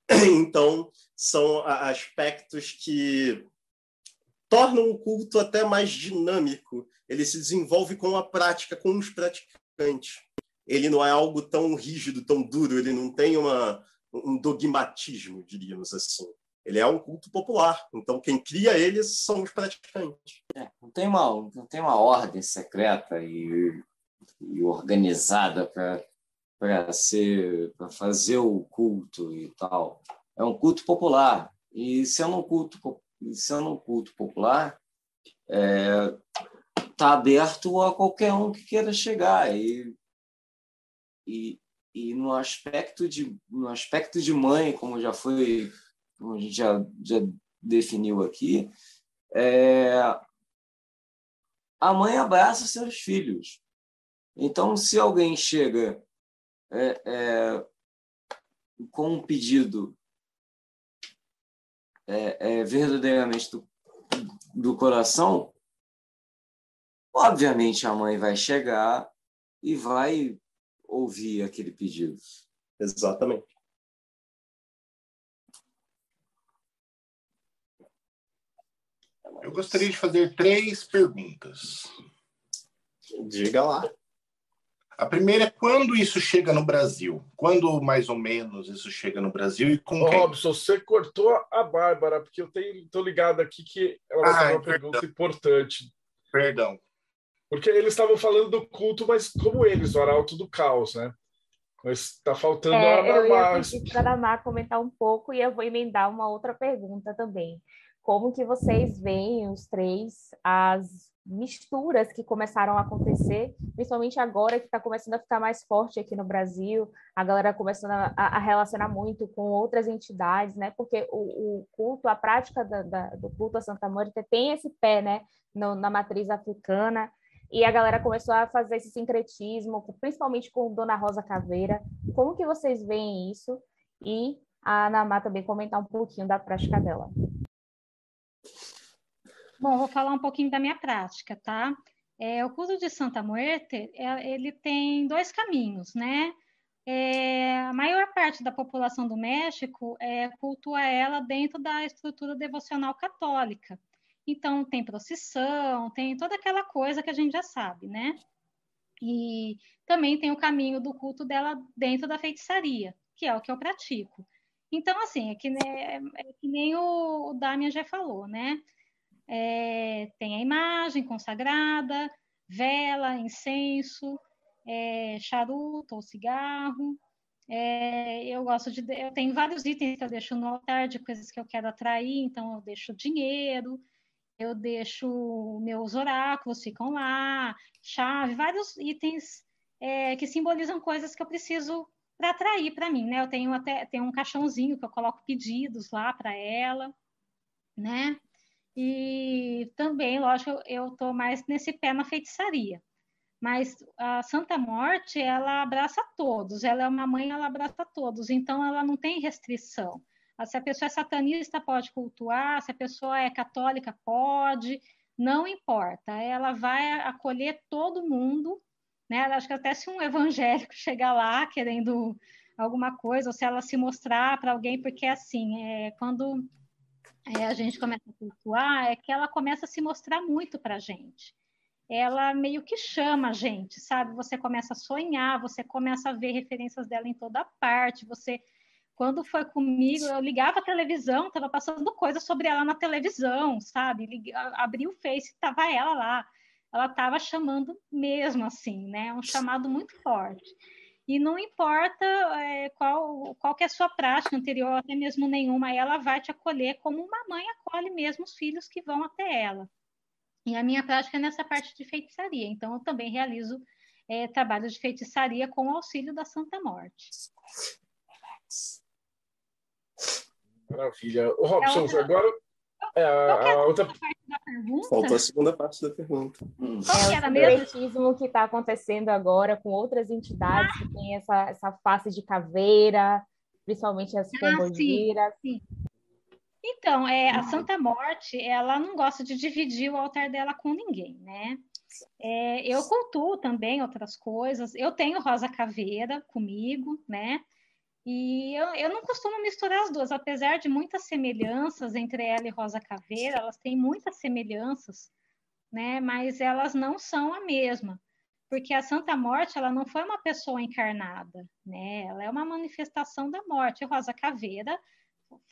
I: <clears throat> Então, são aspectos que tornam o culto até mais dinâmico. Ele se desenvolve com a prática, com os praticantes. Ele não é algo tão rígido, tão duro, ele não tem uma, um dogmatismo, diríamos assim. ele é um culto popular. Então, quem cria ele são os praticantes.
J: É, não, tem uma, não tem uma ordem secreta e, e organizada para ser para fazer o culto e tal. É um culto popular. E sendo um culto, sendo um culto popular, está é, tá aberto a qualquer um que queira chegar. E, e, e no aspecto de no aspecto de mãe, como já foi como a gente já, já definiu aqui, é, a mãe abraça seus filhos. Então, se alguém chega é, é, com um pedido é, é, verdadeiramente do, do coração, obviamente a mãe vai chegar e vai ouvir aquele pedido.
I: Exatamente.
G: Eu gostaria de fazer três perguntas.
I: Diga lá.
G: A primeira é quando isso chega no Brasil? Quando mais ou menos isso chega no Brasil e com
B: Ô,
G: quem?
B: Robson, você cortou a Bárbara, porque eu estou ligado aqui que ela vai
G: Ah,
B: fazer uma
G: perdão.
B: pergunta importante.
G: Perdão.
B: Porque eles estavam falando do culto, mas como eles, o arauto do caos, né? Mas está faltando a
E: É, eu ia pedir para a comentar um pouco e eu vou emendar uma outra pergunta também. Como que vocês veem, os três, as misturas que começaram a acontecer, principalmente agora que está começando a ficar mais forte aqui no Brasil, a galera começando a, a relacionar muito com outras entidades, né? Porque o, o culto, a prática da- da- do culto a Santa Mônica tem esse pé, né? No- na matriz africana, e a galera começou a fazer esse sincretismo, principalmente com Dona Rosa Caveira. Como que vocês veem isso? E a Anamá também comentar um pouquinho da prática dela.
H: Bom, vou falar um pouquinho da minha prática, tá? É, o culto de Santa Muerte, é, ele tem dois caminhos, né? É, a maior parte da população do México é, cultua ela dentro da estrutura devocional católica. Então, tem procissão, tem toda aquela coisa que a gente já sabe, né? E também tem o caminho do culto dela dentro da feitiçaria, que é o que eu pratico. Então, assim, é que, ne- é que nem o, o Damian já falou, né? É, tem a imagem consagrada, vela, incenso, é, charuto ou cigarro. É, eu gosto de. Eu tenho vários itens que eu deixo no altar de coisas que eu quero atrair, então eu deixo dinheiro, eu deixo meus oráculos, ficam lá, chave, vários itens é, que simbolizam coisas que eu preciso para atrair para mim, né? Eu tenho até tenho um caixãozinho que eu coloco pedidos lá para ela, né? E também, lógico, eu estou mais nesse pé na feitiçaria. Mas a Santa Morte, ela abraça todos. Ela é uma mãe, ela abraça todos. Então, ela não tem restrição. Se a pessoa é satanista, pode cultuar. Se a pessoa é católica, pode. Não importa. Ela vai acolher todo mundo. Né? Acho que até se um evangélico <laughs> chegar lá querendo alguma coisa, ou se ela se mostrar para alguém, porque assim, é, quando é, a gente começa a cultuar, é que ela começa a se mostrar muito para a gente. Ela meio que chama a gente, sabe? Você começa a sonhar, você começa a ver referências dela em toda parte. Você, quando foi comigo, eu ligava a televisão, estava passando coisa sobre ela na televisão, sabe? Abri o Face, estava ela lá. Ela estava chamando mesmo assim, né? Um chamado muito forte. E não importa é, qual, qual que é a sua prática anterior, até mesmo nenhuma, ela vai te acolher como uma mãe acolhe mesmo os filhos que vão até ela. E a minha prática é nessa parte de feitiçaria. Então, eu também realizo é, trabalho de feitiçaria com o auxílio da Santa Morte.
B: Maravilha. O Robson, outra... agora é a, a outra
H: parte da pergunta.
I: Faltou a segunda parte da pergunta.
E: Hum. É o sincretismo que está acontecendo agora com outras entidades ah. que têm essa, essa face de caveira, principalmente as pombogiras.
H: Ah, sim, sim. Então, é, a Santa Morte, ela não gosta de dividir o altar dela com ninguém, né? É, eu cultuo também outras coisas. Eu tenho Rosa Caveira comigo, né? E eu, eu não costumo misturar as duas, apesar de muitas semelhanças entre ela e Rosa Caveira, elas têm muitas semelhanças, né? Mas elas não são a mesma, porque a Santa Morte ela não foi uma pessoa encarnada, né? Ela é uma manifestação da morte. Rosa Caveira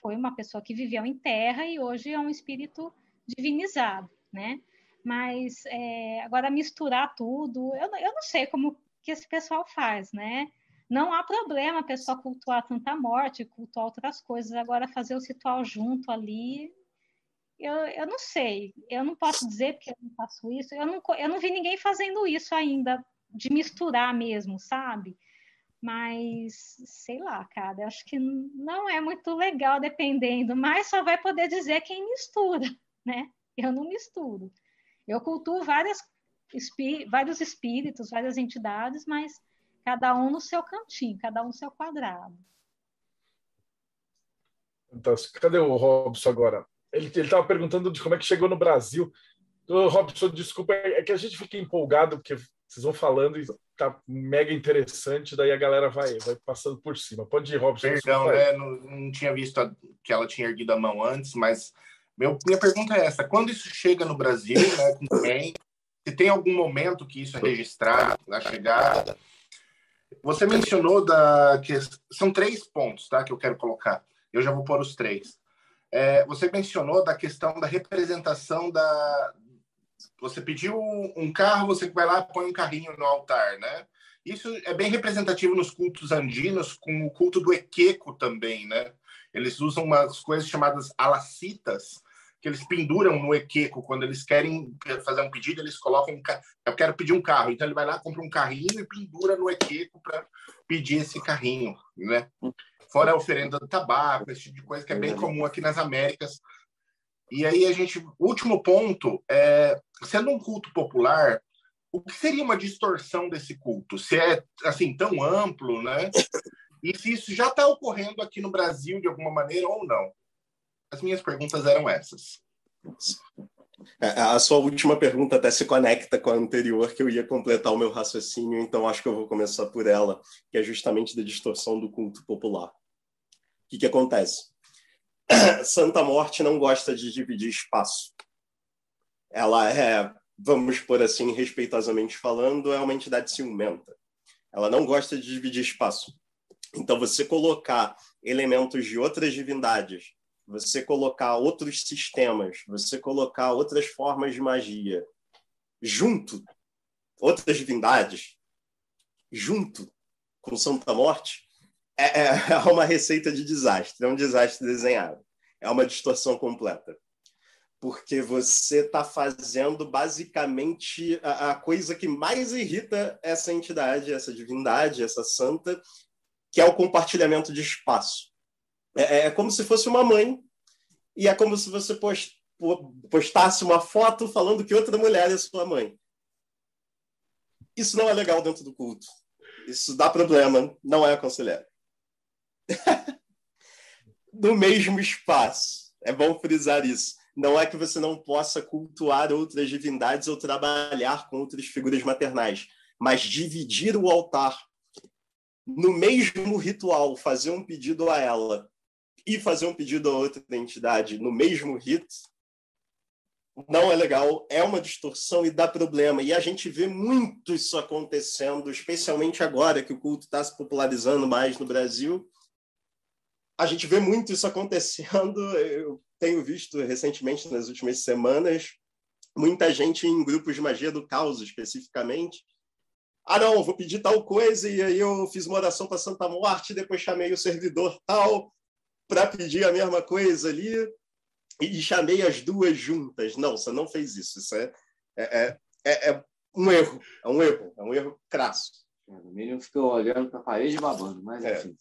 H: foi uma pessoa que viveu em terra e hoje é um espírito divinizado, né? Mas é, agora misturar tudo, eu, eu não sei como que esse pessoal faz, né? Não há problema a pessoa cultuar tanta morte, cultuar outras coisas, agora fazer o ritual junto ali, eu, eu não sei, eu não posso dizer porque eu não faço isso, eu não, eu não vi ninguém fazendo isso ainda, de misturar mesmo, sabe? Mas, sei lá, cara, eu acho que não é muito legal dependendo, <laughs> mas só vai poder dizer quem mistura, né? Eu não misturo. Eu cultuo várias, vários espíritos, várias entidades, mas cada um no seu cantinho, cada um no seu quadrado.
B: Fantástico. Cadê o Robson agora? Ele estava perguntando de como é que chegou no Brasil. Ô, Robson, desculpa, é que a gente fica empolgado, porque vocês vão falando e tá mega interessante, daí a galera vai, vai passando por cima. Pode ir, Robson.
G: Perdão, né? Não, não, tinha visto a, que ela tinha erguido a mão antes, mas meu, minha pergunta é essa: quando isso chega no Brasil, né, com quem? Se tem algum momento que isso é registrado na chegada? Você mencionou da que são três pontos, tá? Que eu quero colocar. Eu já vou pôr os três. É, você mencionou da questão da representação da. Você pediu um carro, você vai lá põe um carrinho no altar, né? Isso é bem representativo nos cultos andinos, com o culto do equeco também, né? Eles usam umas coisas chamadas alacitas, que eles penduram no equeco. Quando eles querem fazer um pedido, eles colocam. Eu quero pedir um carro. Então ele vai lá, compra um carrinho e pendura no equeco para pedir esse carrinho, né? fora a oferenda do tabaco, esse tipo de coisa que é bem comum aqui nas Américas. E aí a gente, último ponto, é, sendo um culto popular, o que seria uma distorção desse culto? Se é assim tão amplo, né? E se isso já está ocorrendo aqui no Brasil de alguma maneira ou não? As minhas perguntas eram essas.
I: É, a sua última pergunta até se conecta com a anterior, que eu ia completar o meu raciocínio, então acho que eu vou começar por ela, que é justamente da distorção do culto popular que, que acontece? <clears throat> Santa Morte não gosta de dividir espaço. Ela é, vamos por assim, respeitosamente falando, é uma entidade ciumenta. Ela não gosta de dividir espaço. Então, você colocar elementos de outras divindades, você colocar outros sistemas, você colocar outras formas de magia junto, outras divindades, junto com Santa Morte, é, é, <laughs> é uma receita de desastre, é um desastre desenhado, é uma distorção completa. Porque você está fazendo basicamente a, a coisa que mais irrita essa entidade, essa divindade, essa santa, que é o compartilhamento de espaço. É, é, como se fosse uma mãe, e é como se você postasse uma foto falando que outra mulher é sua mãe. Isso não é legal dentro do culto. Isso dá problema, não é aconselhável. <laughs> no mesmo espaço. É bom frisar isso. Não é que você não possa cultuar outras divindades ou trabalhar com outras figuras maternais, mas dividir o altar no mesmo ritual, fazer um pedido a ela e fazer um pedido a outra entidade no mesmo rito, não é legal, é uma distorção e dá problema. E a gente vê muito isso acontecendo, especialmente agora que o culto está se popularizando mais no Brasil a gente vê muito isso acontecendo. Eu tenho visto recentemente, nas últimas semanas, muita gente em grupos de magia do caos, especificamente. Ah, não, vou pedir tal coisa, e aí eu fiz uma oração para Santa Morte, depois chamei o servidor tal para pedir a mesma coisa ali, e chamei as duas juntas. Não, você não fez isso. Isso é, é, é, é um erro, é um erro, é um erro crasso.
J: O menino ficou olhando para a parede babando, mas
I: é. enfim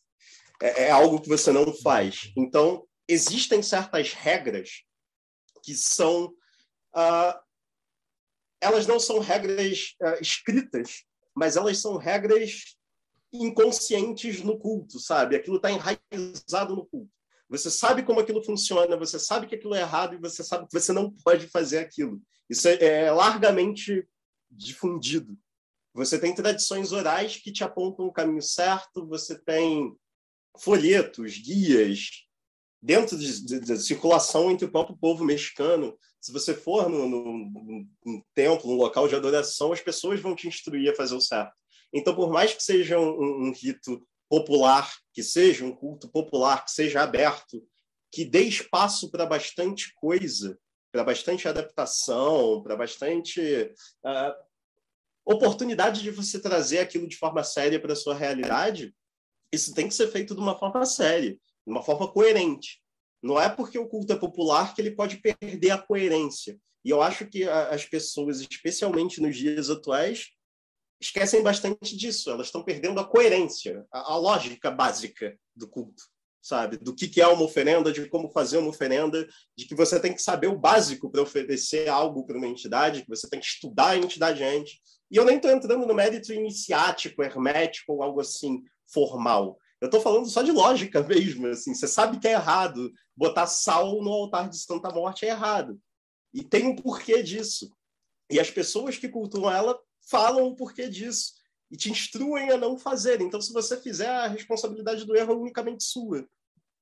I: é, é algo que você não faz. Então, existem certas regras que são. Uh, elas não são regras uh, escritas, mas elas são regras inconscientes no culto, sabe? Aquilo está enraizado no culto. Você sabe como aquilo funciona, você sabe que aquilo é errado e você sabe que você não pode fazer aquilo. Isso é, é largamente difundido. Você tem tradições orais que te apontam o caminho certo, você tem folhetos, guias, dentro da circulação entre o próprio povo mexicano. Se você for no, templo, num local de adoração, as pessoas vão te instruir a fazer o certo. Então, por mais que seja um, um rito popular, que seja um culto popular, que seja aberto que dê espaço para bastante coisa, para bastante adaptação, para bastante uh, oportunidade de você trazer aquilo de forma séria para a sua realidade, isso tem que ser feito de uma forma séria, de uma forma coerente. Não é porque o culto é popular que ele pode perder a coerência. E eu acho que as pessoas, especialmente nos dias atuais, esquecem bastante disso. Elas estão perdendo a coerência, a, a lógica básica do culto, sabe? Do que, que é uma oferenda, de como fazer uma oferenda, de que você tem que saber o básico para oferecer algo para uma entidade, que você tem que estudar a entidade antes. E eu nem estou entrando no mérito iniciático, hermético ou algo assim formal. Eu estou falando só de lógica <laughs> mesmo. Assim, você sabe que é errado. Botar sal no altar de Santa Morte é errado. E tem um porquê disso. E as pessoas que cultuam ela falam o porquê disso. E te instruem a não fazer. Então, se você fizer, a responsabilidade do erro é unicamente sua.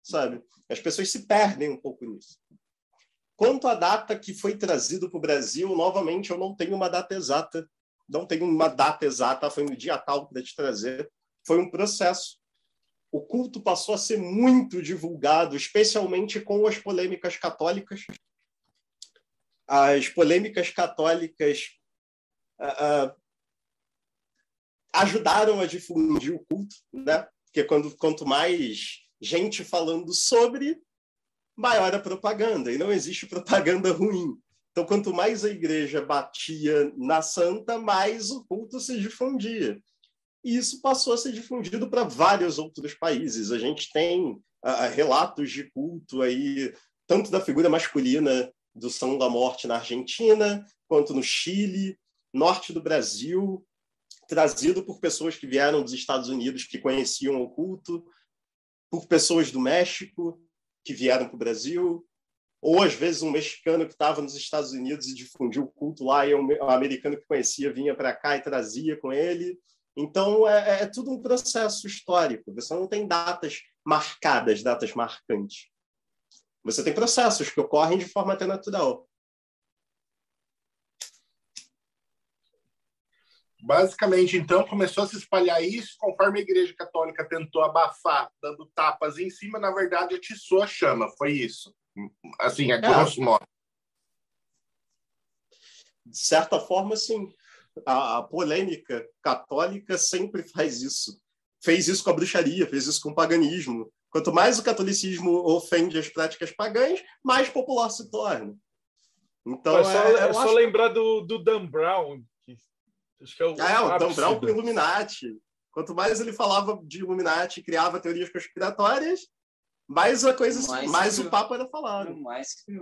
I: Sabe? As pessoas se perdem um pouco nisso. Quanto à data que foi trazido para o Brasil, novamente, eu não tenho uma data exata. Não tenho uma data exata, foi no dia tal para te trazer. Foi um processo o culto passou a ser muito divulgado, especialmente com as polêmicas católicas. As polêmicas católicas uh, ajudaram a difundir o culto, né? Porque quando, quanto mais gente falando sobre, maior a propaganda. E não existe propaganda ruim. Então, quanto mais a igreja batia na santa, mais o culto se difundia e isso passou a ser difundido para vários outros países. A gente tem uh, relatos de culto aí, tanto da figura masculina do São da Morte na Argentina, quanto no Chile, norte do Brasil, trazido por pessoas que vieram dos Estados Unidos, que conheciam o culto, por pessoas do México, que vieram para o Brasil, ou às vezes um mexicano que estava nos Estados Unidos e difundiu o culto lá, e um americano que conhecia vinha para cá e trazia com ele. Então, é, é, tudo um processo histórico. Você não tem datas marcadas, datas marcantes. Você tem processos que ocorrem de forma até natural.
G: Basicamente, então, começou a se espalhar isso conforme a Igreja Católica tentou abafar, dando tapas em cima, na verdade, atiçou a chama. Foi isso. Assim, a é. grosso modo.
I: De certa forma, sim a, a polêmica católica sempre faz isso. Fez isso com a bruxaria, fez isso com o paganismo. Quanto mais o catolicismo ofende as práticas pagãs, mais popular se torna.
B: Então, é, só, é, é só lembrar do, do Dan Brown.
I: Acho que é o, é, o Dan Brown com Illuminati. Quanto mais ele falava de Illuminati, criava teorias conspiratórias, mais a coisa, mais, mais o papo era falado.
J: Mais que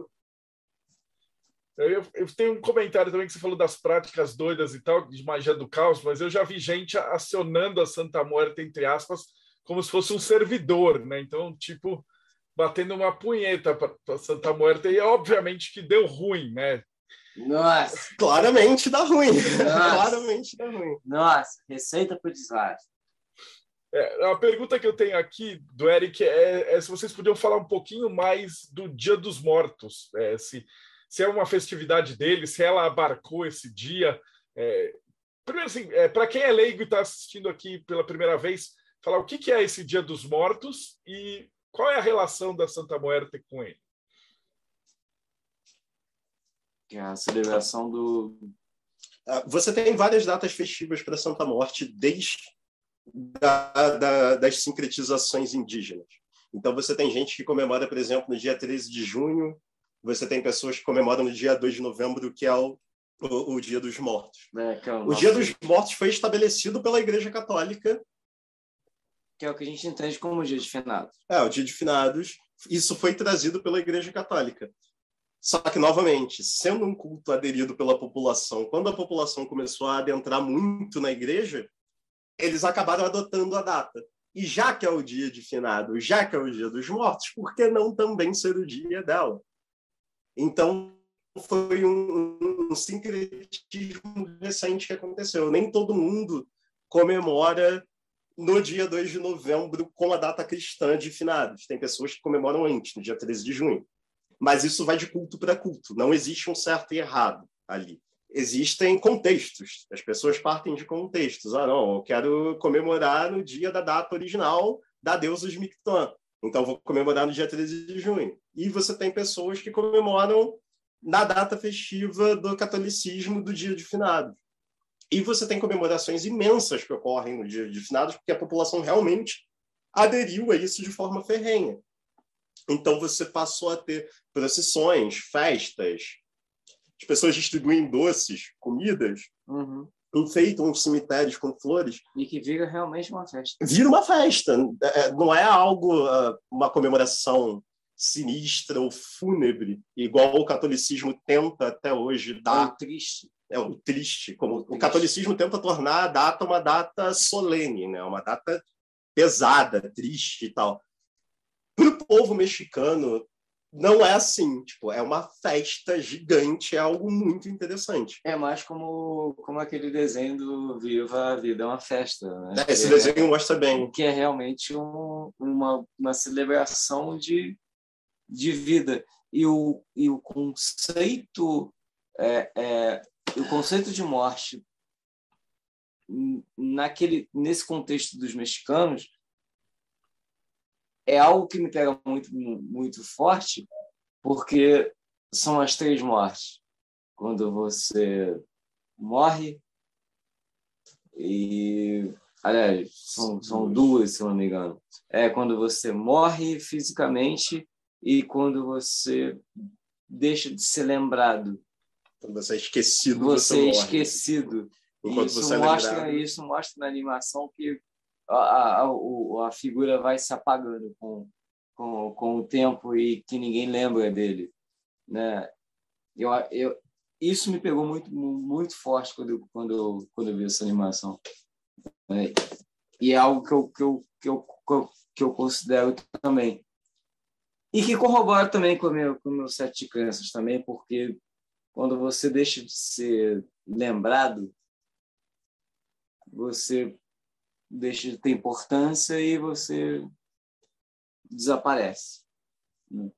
B: eu, eu, tenho um comentário também que você falou das práticas doidas e tal, de magia do caos, mas eu já vi gente acionando a Santa Muerte, entre aspas, como se fosse um servidor, né? Então, tipo, batendo uma punheta para Santa Muerte, e obviamente que deu ruim, né?
J: Nossa!
I: Claramente dá ruim. Nossa. Claramente dá ruim.
J: Nossa, receita para o desastre.
B: É, a pergunta que eu tenho aqui do Eric é, é, se vocês podiam falar um pouquinho mais do Dia dos Mortos, é, se se é uma festividade dele, se ela abarcou esse dia. É... Primeiro, assim, é, para quem é leigo e está assistindo aqui pela primeira vez, falar o que, que é esse Dia dos Mortos e qual é a relação da Santa Muerte com ele.
J: É a celebração do.
I: Ah, você tem várias datas festivas para Santa Morte, desde da, da, das sincretizações indígenas. Então, você tem gente que comemora, por exemplo, no dia 13 de junho, você tem pessoas que comemoram no dia 2 de novembro, que é o, o, o Dia dos Mortos.
J: É, é o,
I: o Dia dos Mortos foi estabelecido pela Igreja Católica.
J: Que é o que a gente entende como o Dia de Finados.
I: É, o Dia de Finados. Isso foi trazido pela Igreja Católica. Só que, novamente, sendo um culto aderido pela população, quando a população começou a adentrar muito na igreja, eles acabaram adotando a data. E já que é o dia de finado, já que é o dia dos mortos, por que não também ser o dia dela? Então, foi um, um sincretismo recente que aconteceu. Nem todo mundo comemora no dia 2 de novembro com a data cristã de finados. Tem pessoas que comemoram antes, no dia 13 de junho. Mas isso vai de culto para culto. Não existe um certo e errado ali. Existem contextos. As pessoas partem de contextos. Ah, não, eu quero comemorar no dia da data original da deusa de. Então, vou comemorar no dia 13 de junho. E você tem pessoas que comemoram na data festiva do catolicismo do dia de finados. E você tem comemorações imensas que ocorrem no dia de finados, porque a população realmente aderiu a isso de forma ferrenha. Então você passou a ter procissões, festas, as pessoas distribuem doces, comidas,
J: Uhum.
I: enfeitam os cemitérios com flores.
J: E que vira realmente uma festa.
I: Vira uma festa, É, não é algo, ah, uma comemoração sinistra ou fúnebre, igual o catolicismo tenta até hoje dar.
J: Ou triste.
I: É o triste, como
J: Ou
I: o
J: triste.
I: catolicismo tenta tornar a data uma data solene, né? uma data pesada, triste e tal. Para o povo mexicano, não é assim. Tipo, é uma festa gigante, é algo muito interessante.
J: É mais como, como aquele desenho do Viva a Vida é uma festa. Né?
I: Esse
J: Que é-
I: desenho mostra bem.
J: que é realmente um, uma, uma celebração de, de vida. E o, e o conceito é, é, o conceito de morte naquele nesse contexto dos mexicanos é algo que me pega muito muito forte porque são as três mortes. Quando você morre e aliás são, são duas se não me engano. É quando você morre fisicamente e quando você deixa de ser lembrado.
I: Quando você é esquecido,
J: você
I: você
J: é esquecido. Isso
I: você é
J: mostra isso mostra na animação que a, a, a, figura vai se apagando com, com, com o tempo e que ninguém lembra dele né eu, eu isso me pegou muito muito forte quando quando quando eu vi essa animação né? e é algo que eu, que eu, que eu, que eu, que eu considero também e que corrobora também com o meu com o meu set de crenças também porque quando você deixa de ser lembrado você deixa de ter importância e você desaparece. né?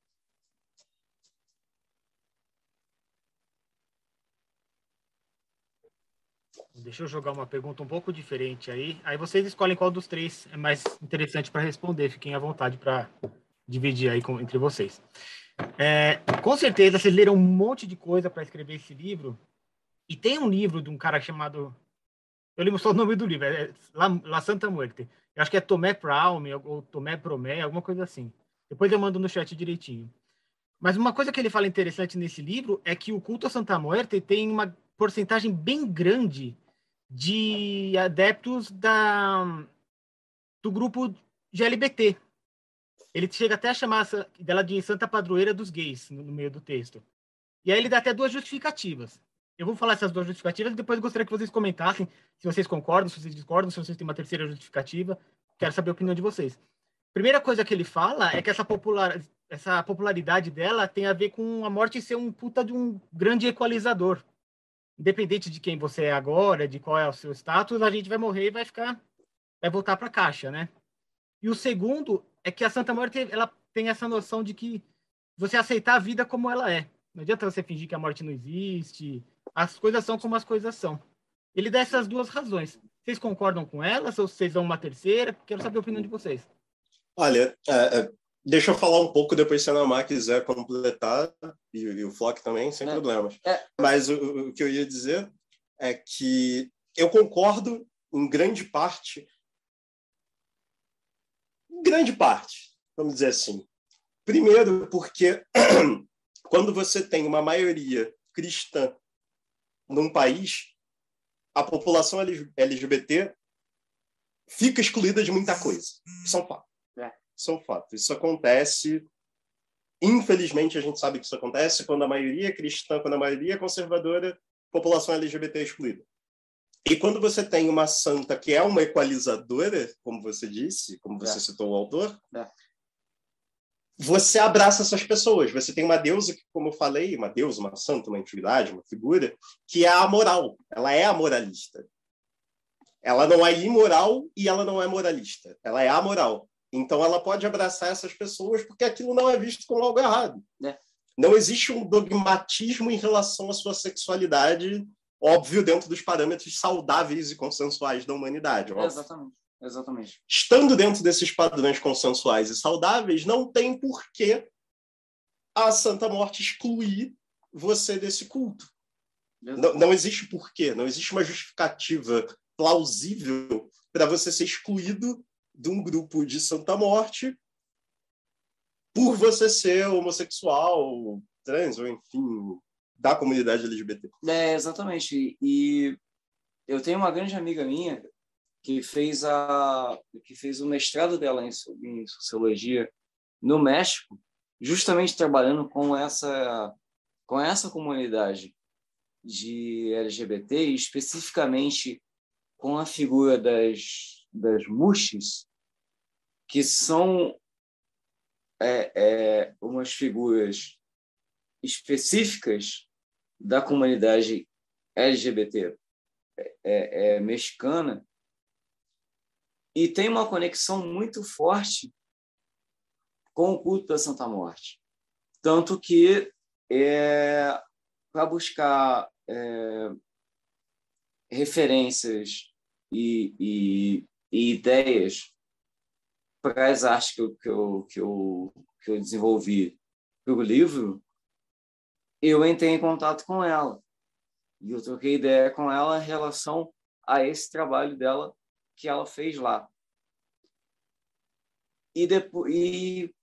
C: Deixa eu jogar uma pergunta um pouco diferente aí. Aí vocês escolhem qual dos três é mais interessante para responder. Fiquem à vontade para dividir aí com- entre vocês. É, com certeza vocês leram um monte de coisa para escrever esse livro. E tem um livro de um cara chamado. Eu lembro só o nome do livro, é La, La Santa Muerte. Eu acho que é Tomé Praume ou Tomé Promé, alguma coisa assim. Depois eu mando no chat direitinho. Mas uma coisa que ele fala interessante nesse livro é que o culto a Santa Muerte tem uma porcentagem bem grande de adeptos da, do grupo GLBT. Ele chega até a chamar dela de Santa Padroeira dos Gays no meio do texto. E aí ele dá até duas justificativas. Eu vou falar essas duas justificativas e depois gostaria que vocês comentassem se vocês concordam, se vocês discordam, se vocês têm uma terceira justificativa. Quero saber a opinião de vocês. Primeira coisa que ele fala é que essa, popular, essa popularidade dela tem a ver com a morte ser um puta de um grande equalizador. Independente de quem você é agora, de qual é o seu status, a gente vai morrer e vai ficar, vai voltar para a caixa, né? E o segundo é que a Santa Morte ela tem essa noção de que você aceitar a vida como ela é. Não adianta você fingir que a morte não existe. As coisas são como as coisas são. Ele dá essas duas razões. Vocês concordam com elas ou vocês dão uma terceira? Quero saber a opinião de vocês.
I: Olha, é, é, deixa eu falar um pouco, depois se a Namar quiser completar, e, e o Flock também, sem
J: É.
I: problemas.
J: É.
I: Mas o, o que eu ia dizer é que eu concordo em grande parte, em grande parte, vamos dizer assim. Primeiro, porque <clears throat> quando você tem uma maioria cristã num país, a população LGBT fica excluída de muita coisa. Isso é um fato.
J: É.
I: Isso é um fato. Isso acontece. Infelizmente, a gente sabe que isso acontece quando a maioria é cristã, quando a maioria é conservadora, a população LGBT é excluída. E quando você tem uma santa que é uma equalizadora, como você disse, como você
J: É.
I: citou o autor,
J: É.
I: você abraça essas pessoas. Você tem uma deusa que, como eu falei, uma deusa, uma santa, uma entidade, uma figura, que é a moral. Ela é a moralista. Ela não é imoral e ela não é moralista. Ela é amoral. Então ela pode abraçar essas pessoas porque aquilo não é visto como algo errado.
J: É.
I: Não existe um dogmatismo em relação à sua sexualidade, óbvio, dentro dos parâmetros saudáveis e consensuais da humanidade.
J: É, exatamente. Exatamente.
I: Estando dentro desses padrões consensuais e saudáveis, não tem por que a Santa Morte excluir você desse culto. Não, não existe porquê, não existe uma justificativa plausível para você ser excluído de um grupo de Santa Morte por você ser homossexual, trans, ou enfim, da comunidade LGBT.
J: É, exatamente. E eu tenho uma grande amiga minha que fez a que fez o mestrado dela em, em sociologia no México, justamente trabalhando com essa com essa comunidade de LGBT, especificamente com a figura das das mushes, que são é, é, umas figuras específicas da comunidade LGBT é, é, mexicana e tem uma conexão muito forte com o culto da Santa Morte. Tanto que, é, para buscar é, referências e, e, e, ideias para as artes que eu, que eu, que eu, que eu desenvolvi para o livro, eu entrei em contato com ela. E eu troquei ideia com ela em relação a esse trabalho dela que ela fez lá. E depois e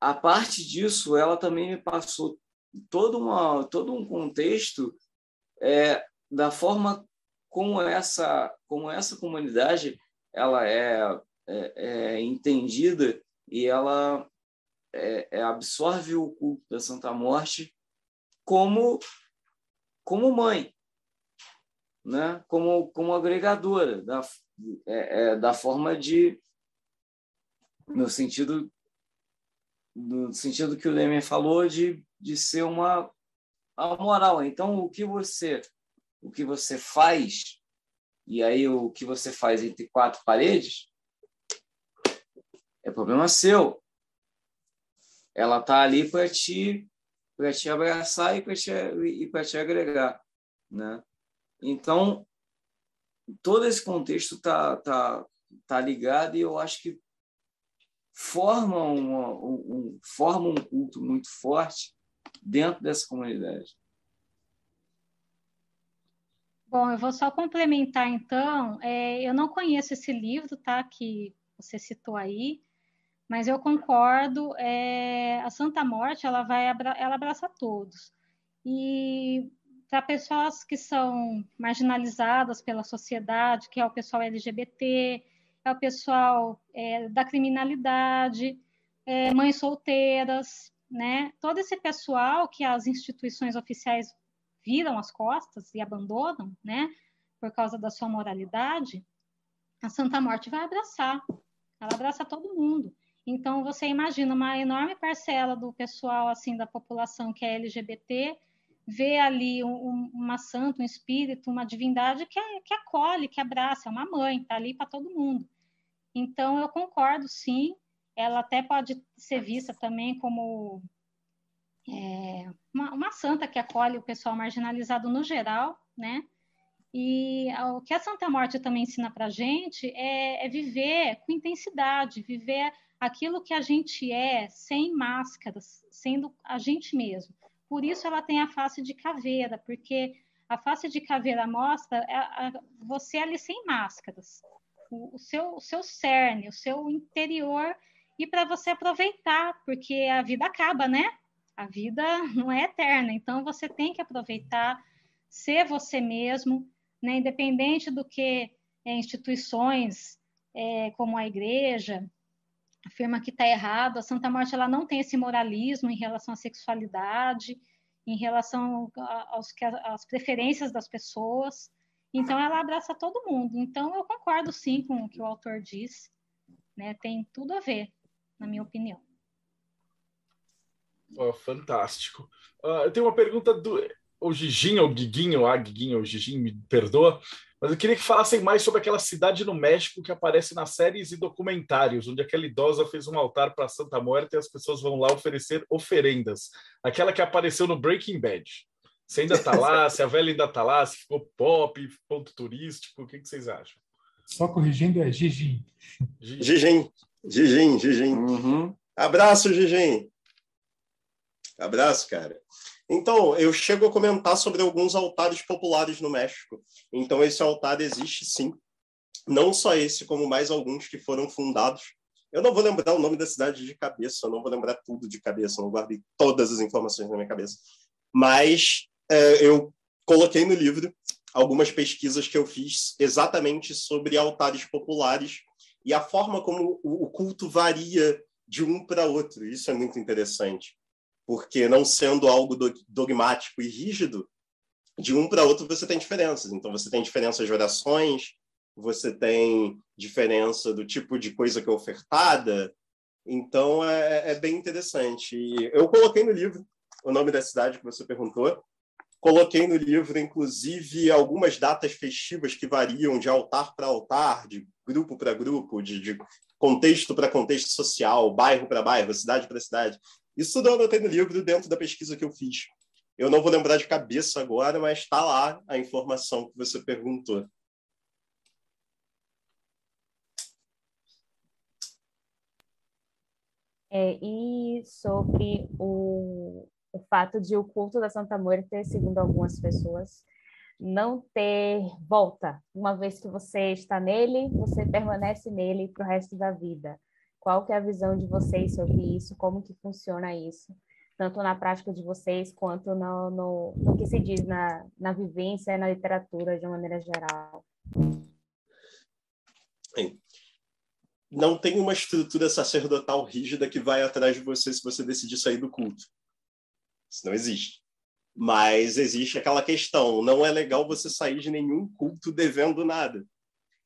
J: a parte disso, ela também me passou todo uma todo um contexto é, da forma como essa como essa comunidade ela é, é, é entendida e ela é, é, absorve o culto da Santa Morte como como mãe, né? Como como agregadora da é, é, da forma de no sentido no sentido que o Lemer falou de, de ser uma a moral. Então, o que você o que você faz e aí o que você faz entre quatro paredes é problema seu. Ela tá ali para te para te abraçar e para te e te agregar, né? Então, todo esse contexto tá tá tá ligado e eu acho que forma, uma, um, forma um culto muito forte dentro dessa comunidade.
H: Bom, eu vou só complementar então. É, eu não conheço esse livro, tá? Que você citou aí, mas eu concordo. É, a Santa Morte ela vai ela abraça todos e para pessoas que são marginalizadas pela sociedade, que é o pessoal LGBT, é o pessoal é, da criminalidade, é, mães solteiras, né? Todo esse pessoal que as instituições oficiais viram as costas e abandonam, né? Por causa da sua moralidade, a Santa Morte vai abraçar. Ela abraça todo mundo. Então você imagina uma enorme parcela do pessoal assim da população que é LGBT vê ali um, uma santa, um espírito, uma divindade que, que acolhe, que abraça, é uma mãe, está ali para todo mundo. Então, eu concordo, sim. Ela até pode ser vista também como é, uma, uma, santa que acolhe o pessoal marginalizado no geral, né? E o que a Santa Morte também ensina para a gente é, é viver com intensidade, viver aquilo que a gente é, sem máscaras, sendo a gente mesmo. Por isso ela tem a face de caveira, porque a face de caveira mostra a, a, você ali sem máscaras, o, o, seu, o seu cerne, o seu interior, e para você aproveitar, porque a vida acaba, né? A vida <laughs> não é eterna, então você tem que aproveitar, ser você mesmo, né? independente do que é, instituições é, como a igreja afirma que está errado. A Santa Morte ela não tem esse moralismo em relação à sexualidade, em relação aos, às preferências das pessoas. Então, ela abraça todo mundo. Então, eu concordo sim com o que o autor disse. Né? Tem tudo a ver, na minha opinião.
B: Oh, fantástico. Uh, eu tenho uma pergunta do o Giginho, ou Guiguinho, ah, Guiguinho, o Giginho, me perdoa, mas eu queria que falassem mais sobre aquela cidade no México que aparece nas séries e documentários, onde aquela idosa fez um altar para Santa Muerte e as pessoas vão lá oferecer oferendas. Aquela que apareceu no Breaking Bad. Você ainda está lá? <laughs> se a velha ainda está lá? Se ficou pop, ponto turístico? O que, que vocês acham?
D: Só corrigindo é Gigim.
I: Gigim, Gigim, Gigim.
J: Uhum.
I: Abraço, Gigim. Abraço, cara. Então, eu chego a comentar sobre alguns altares populares no México. Então, esse altar existe sim. Não só esse, como mais alguns que foram fundados. Eu não vou lembrar o nome da cidade de cabeça, eu não vou lembrar tudo de cabeça, eu não guardei todas as informações na minha cabeça. Mas é, eu coloquei no livro algumas pesquisas que eu fiz exatamente sobre altares populares e a forma como o culto varia de um para outro. Isso é muito interessante porque não sendo algo dogmático e rígido, de um para outro você tem diferenças. Então você tem diferenças de orações, você tem diferença do tipo de coisa que é ofertada. Então é, é bem interessante. E eu coloquei no livro o nome da cidade que você perguntou. Coloquei no livro, inclusive, algumas datas festivas que variam de altar para altar, de grupo para grupo, de, de contexto para contexto social, bairro para bairro, cidade para cidade. Isso tudo eu anotei no livro dentro da pesquisa que eu fiz. Eu não vou lembrar de cabeça agora, mas está lá a informação que você perguntou.
E: É, e sobre o, o fato de o culto da Santa Muerte, segundo algumas pessoas, não ter volta. Uma vez que você está nele, você permanece nele para o resto da vida. Qual que é a visão de vocês sobre isso? Como que funciona isso? Tanto na prática de vocês, quanto no, no, no que se diz na, na vivência e na literatura, de maneira geral.
I: Não tem uma estrutura sacerdotal rígida que vai atrás de você se você decidir sair do culto. Isso não existe. Mas existe aquela questão: não é legal você sair de nenhum culto devendo nada.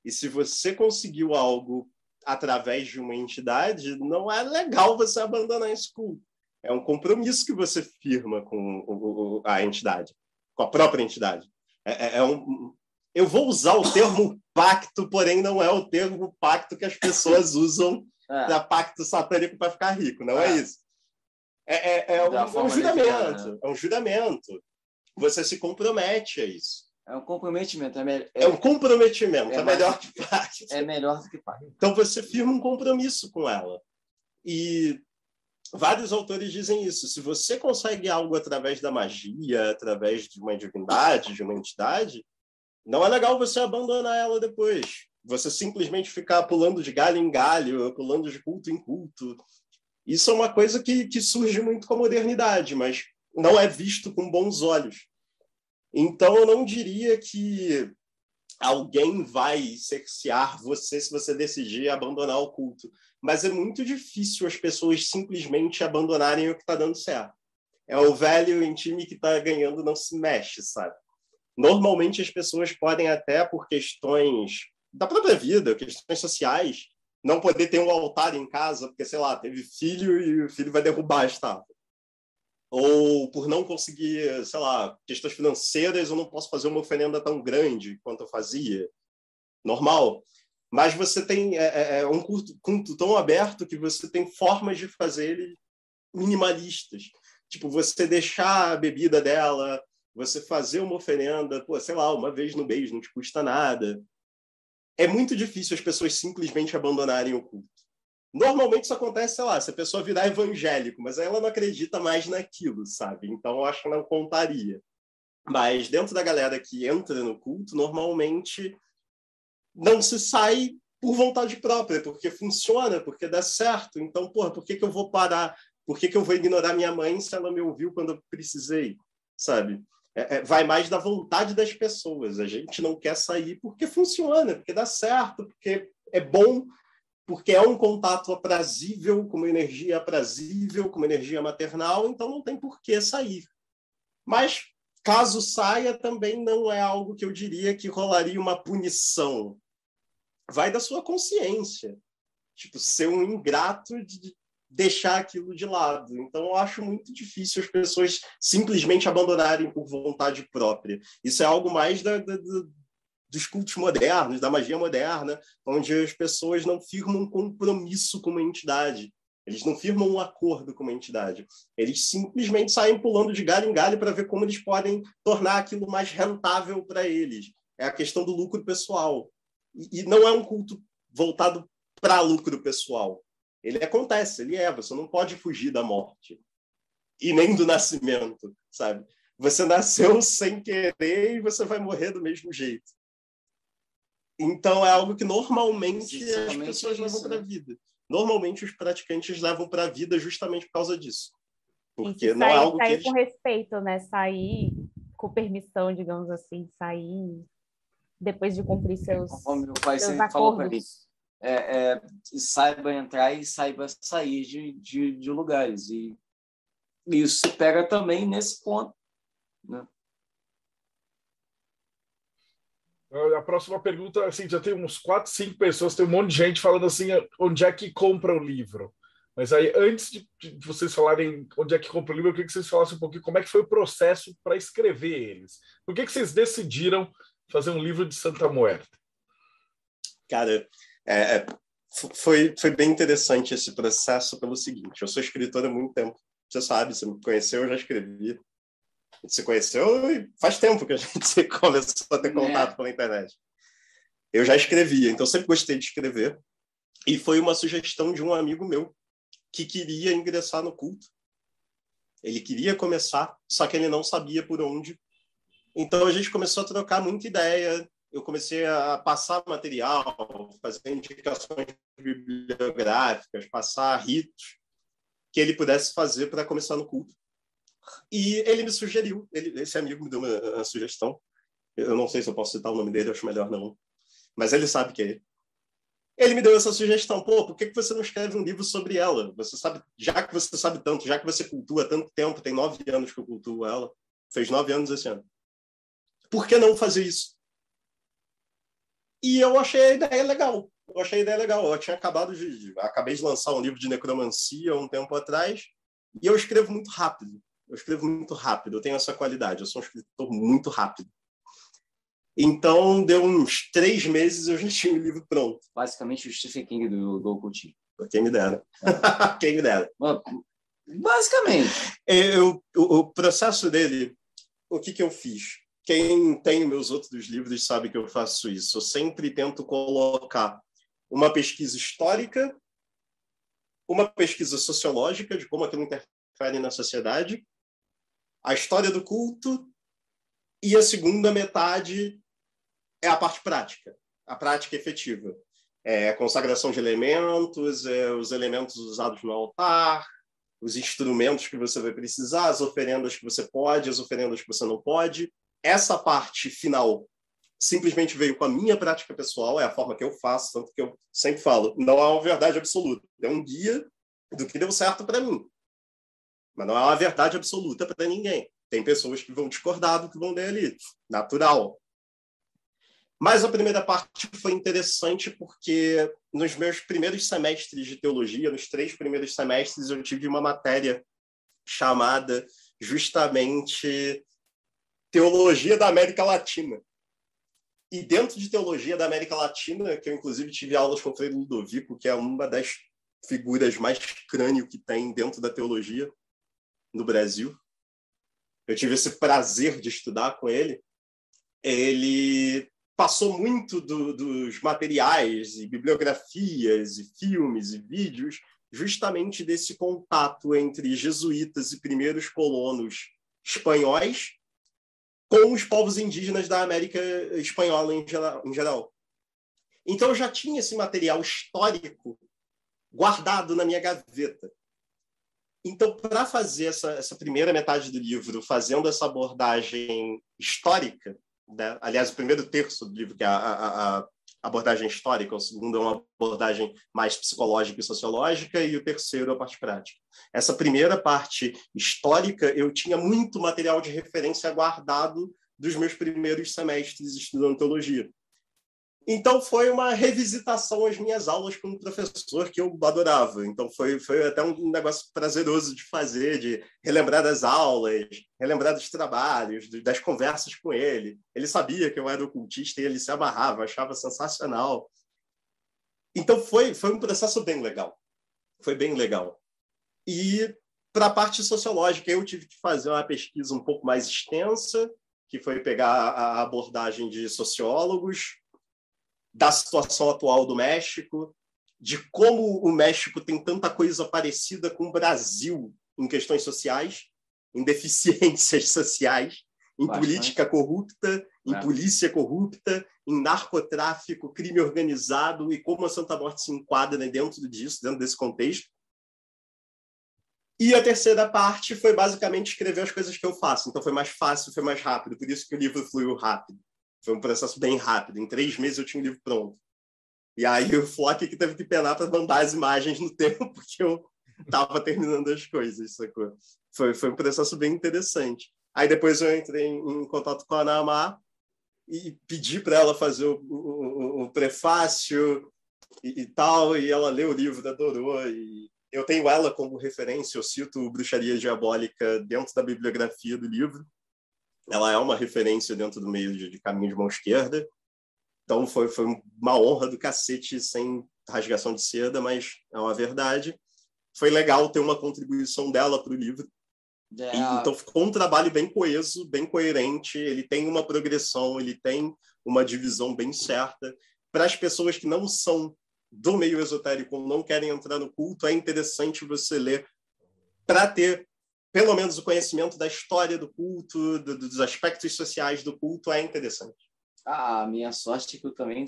I: E se você conseguiu algo através de uma entidade, não é legal você abandonar esse culto. É um compromisso que você firma com a entidade, com a própria entidade. É, é, é um, eu vou usar o termo <coughs> pacto, porém não é o termo pacto que as pessoas usam <coughs> é. para pacto satânico para ficar rico, não é, é isso. É, é, é um, é um juramento, né? é um juramento. Você se compromete a isso.
J: É um comprometimento. É, me... é...
I: é um comprometimento. É, é melhor que
J: pacto. É melhor do que pacto.
I: Então você firma um compromisso com ela. E vários autores dizem isso. Se você consegue algo através da magia, através de uma divindade, de uma entidade, não é legal você abandonar ela depois. Você simplesmente ficar pulando de galho em galho, pulando de culto em culto. Isso é uma coisa que, que surge muito com a modernidade, mas não é visto com bons olhos. Então, eu não diria que alguém vai cercear você se você decidir abandonar o culto. Mas é muito difícil as pessoas simplesmente abandonarem o que está dando certo. É o velho em time que está ganhando não se mexe, sabe? Normalmente as pessoas podem até por questões da própria vida, questões sociais, não poder ter um altar em casa, porque, sei lá, teve filho e o filho vai derrubar a estátua ou por não conseguir, sei lá, questões financeiras, eu não posso fazer uma oferenda tão grande quanto eu fazia. Normal. Mas você tem é, é, é um culto tão aberto que você tem formas de fazer ele minimalistas. Tipo, você deixar a bebida dela, você fazer uma oferenda, pô, sei lá, uma vez no mês, não te custa nada. É muito difícil as pessoas simplesmente abandonarem o culto. Normalmente isso acontece, sei lá, se a pessoa virar evangélico, mas aí ela não acredita mais naquilo, sabe? Então eu acho que não contaria. Mas dentro da galera que entra no culto, normalmente não se sai por vontade própria, porque funciona, porque dá certo. Então, porra, por que, que eu vou parar? Por que, que eu vou ignorar minha mãe se ela me ouviu quando eu precisei? Sabe? É, é, vai mais da vontade das pessoas. A gente não quer sair porque funciona, porque dá certo, porque é bom porque é um contato aprazível, com uma energia aprazível, com uma energia maternal, então não tem por que sair. Mas, caso saia, também não é algo que eu diria que rolaria uma punição. Vai da sua consciência. Tipo, ser um ingrato de deixar aquilo de lado. Então, eu acho muito difícil as pessoas simplesmente abandonarem por vontade própria. Isso é algo mais da, da, dos cultos modernos, da magia moderna, onde as pessoas não firmam um compromisso com uma entidade. Eles não firmam um acordo com uma entidade. Eles simplesmente saem pulando de galho em galho para ver como eles podem tornar aquilo mais rentável para eles. É a questão do lucro pessoal. E, e não é um culto voltado para lucro pessoal. Ele acontece, ele é. Você não pode fugir da morte e nem do nascimento, sabe? Você nasceu <laughs> sem querer e você vai morrer do mesmo jeito. Então é algo que normalmente as pessoas levam para a né? vida. Normalmente os praticantes levam para a vida justamente por causa disso.
E: Porque não é algo sair que eles... com respeito, né? Sair com permissão, digamos assim, sair depois de cumprir seus,
J: Como meu pai
E: seus
J: sempre
E: acordos.
J: falou para mim, é, é, saiba entrar e saiba sair de, de, de lugares. E isso se pega também nesse ponto. Né?
B: A próxima pergunta, assim, já tem uns quatro, cinco pessoas, tem um monte de gente falando assim, onde é que compra o livro? Mas aí, antes de, vocês falarem onde é que compra o livro, eu queria que vocês falassem um pouquinho como é que foi o processo para escrever eles. Por que, que vocês decidiram fazer um livro de Santa Muerte?
I: Cara, é, é foi, foi bem interessante esse processo pelo seguinte, eu sou escritor há muito tempo, você sabe, você me conheceu, eu já escrevi. Gente se conheceu e faz tempo que a <laughs> gente começou a ter contato é. pela internet. Eu já escrevia, então sempre gostei de escrever. E foi uma sugestão de um amigo meu que queria ingressar no culto. Ele queria começar, só que ele não sabia por onde. Então a gente começou a trocar muita ideia. Eu comecei a passar material, fazer indicações bibliográficas, passar ritos que ele pudesse fazer para começar no culto. E ele me sugeriu, ele, esse amigo me deu uma, uma, sugestão. Eu não sei se eu posso citar o nome dele, acho melhor não. Mas ele sabe que é ele. Ele me deu essa sugestão, pô, por que, que você não escreve um livro sobre ela? Você sabe, já que você sabe tanto, já que você cultua tanto tempo, tem nove anos que eu cultuo ela, fez nove anos esse ano. Por que não fazer isso? E eu achei a ideia legal. Eu achei a ideia legal. Eu tinha acabado de, acabei de lançar um livro de necromancia um tempo atrás e eu escrevo muito rápido. Eu escrevo muito rápido. Eu tenho essa qualidade. Eu sou um escritor muito rápido. Então, deu uns três meses eu já <laughs> tinha o livro pronto.
J: Basicamente, o Stephen King do, do
I: Ocultismo. Quem me dera. <laughs> Quem me dera.
J: Basicamente.
I: Eu, o, o processo dele, o que, que eu fiz? Quem tem meus outros livros sabe que eu faço isso. Eu sempre tento colocar uma pesquisa histórica, uma pesquisa sociológica de como aquilo interfere na sociedade, a história do culto e a segunda metade é a parte prática, a prática efetiva. É a consagração de elementos, é os elementos usados no altar, os instrumentos que você vai precisar, as oferendas que você pode, as oferendas que você não pode. Essa parte final simplesmente veio com a minha prática pessoal, é a forma que eu faço, tanto que eu sempre falo, não é uma verdade absoluta, é um guia do que deu certo para mim. Mas não é uma verdade absoluta para ninguém. Tem pessoas que vão discordar do que vão ler ali, natural. Mas a primeira parte foi interessante porque nos meus primeiros semestres de teologia, nos três primeiros semestres, eu tive uma matéria chamada justamente Teologia da América Latina. E dentro de Teologia da América Latina, que eu inclusive tive aulas com o Frei Ludovico, que é uma das figuras mais crânio que tem dentro da teologia no Brasil. Eu tive esse prazer de estudar com ele. Ele passou muito do, dos materiais e bibliografias e filmes e vídeos justamente desse contato entre jesuítas e primeiros colonos espanhóis com os povos indígenas da América espanhola em geral. Então eu já tinha esse material histórico guardado na minha gaveta. Então, para fazer essa, essa primeira metade do livro, fazendo essa abordagem histórica, né? Aliás, o primeiro terço do livro, que é a, a, a, abordagem histórica, o segundo é uma abordagem mais psicológica e sociológica, e o terceiro é a parte prática. Essa primeira parte histórica, eu tinha muito material de referência guardado dos meus primeiros semestres estudando teologia. Então foi uma revisitação às minhas aulas com um professor que eu adorava. Então foi, foi até um negócio prazeroso de fazer, de relembrar das aulas, relembrar dos trabalhos, das conversas com ele. Ele sabia que eu era ocultista e ele se amarrava, achava sensacional. Então foi, foi um processo bem legal. Foi bem legal. E para a parte sociológica, eu tive que fazer uma pesquisa um pouco mais extensa, que foi pegar a abordagem de sociólogos, da situação atual do México, de como o México tem tanta coisa parecida com o Brasil em questões sociais, em deficiências <laughs> sociais, em Bastante. política corrupta, em é. polícia corrupta, em narcotráfico, crime organizado e como a Santa Morte se enquadra dentro disso, dentro desse contexto. E a terceira parte foi basicamente escrever as coisas que eu faço. Então foi mais fácil, foi mais rápido. Por isso que o livro fluiu rápido. Foi um processo bem rápido. Em três meses eu tinha um livro pronto. E aí o Flock que teve que penar para mandar as imagens no <laughs> tempo, porque eu estava terminando as coisas, sacou? Foi, foi um processo bem interessante. Aí depois eu entrei em, em contato com a Ana e pedi para ela fazer o, o, o prefácio e, e, tal, e ela leu o livro, adorou. E eu tenho ela como referência, eu cito Bruxaria Diabólica dentro da bibliografia do livro. Ela é uma referência dentro do meio de, de Caminho de Mão Esquerda. Então foi, foi uma honra do cacete, sem rasgação de seda, mas é uma verdade. Foi legal ter uma contribuição dela para o livro. É. Então ficou um trabalho bem coeso, bem coerente. Ele tem uma progressão, ele tem uma divisão bem certa. Para as pessoas que não são do meio esotérico, não querem entrar no culto, é interessante você ler para ter pelo menos o conhecimento da história do culto, do, dos aspectos sociais do culto, é interessante.
J: A minha sorte é que eu também,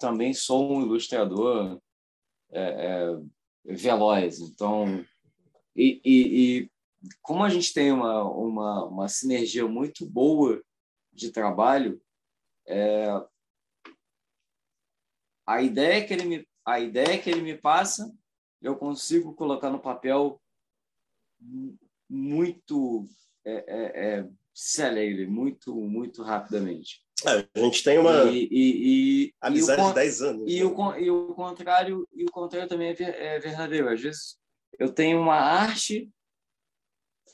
J: também sou um ilustrador é, é, veloz. Então, e, e, e, como a gente tem uma, uma, uma sinergia muito boa de trabalho, é, a ideia que ele me a ideia que ele me passa eu consigo colocar no papel muito é, é, é, celebre, muito muito rapidamente.
I: É, a gente tem uma
J: e, e, e
I: amizade e o, de 10 anos.
J: E, né? o, e o contrário, e o contrário também é, é verdadeiro. Às vezes eu tenho uma arte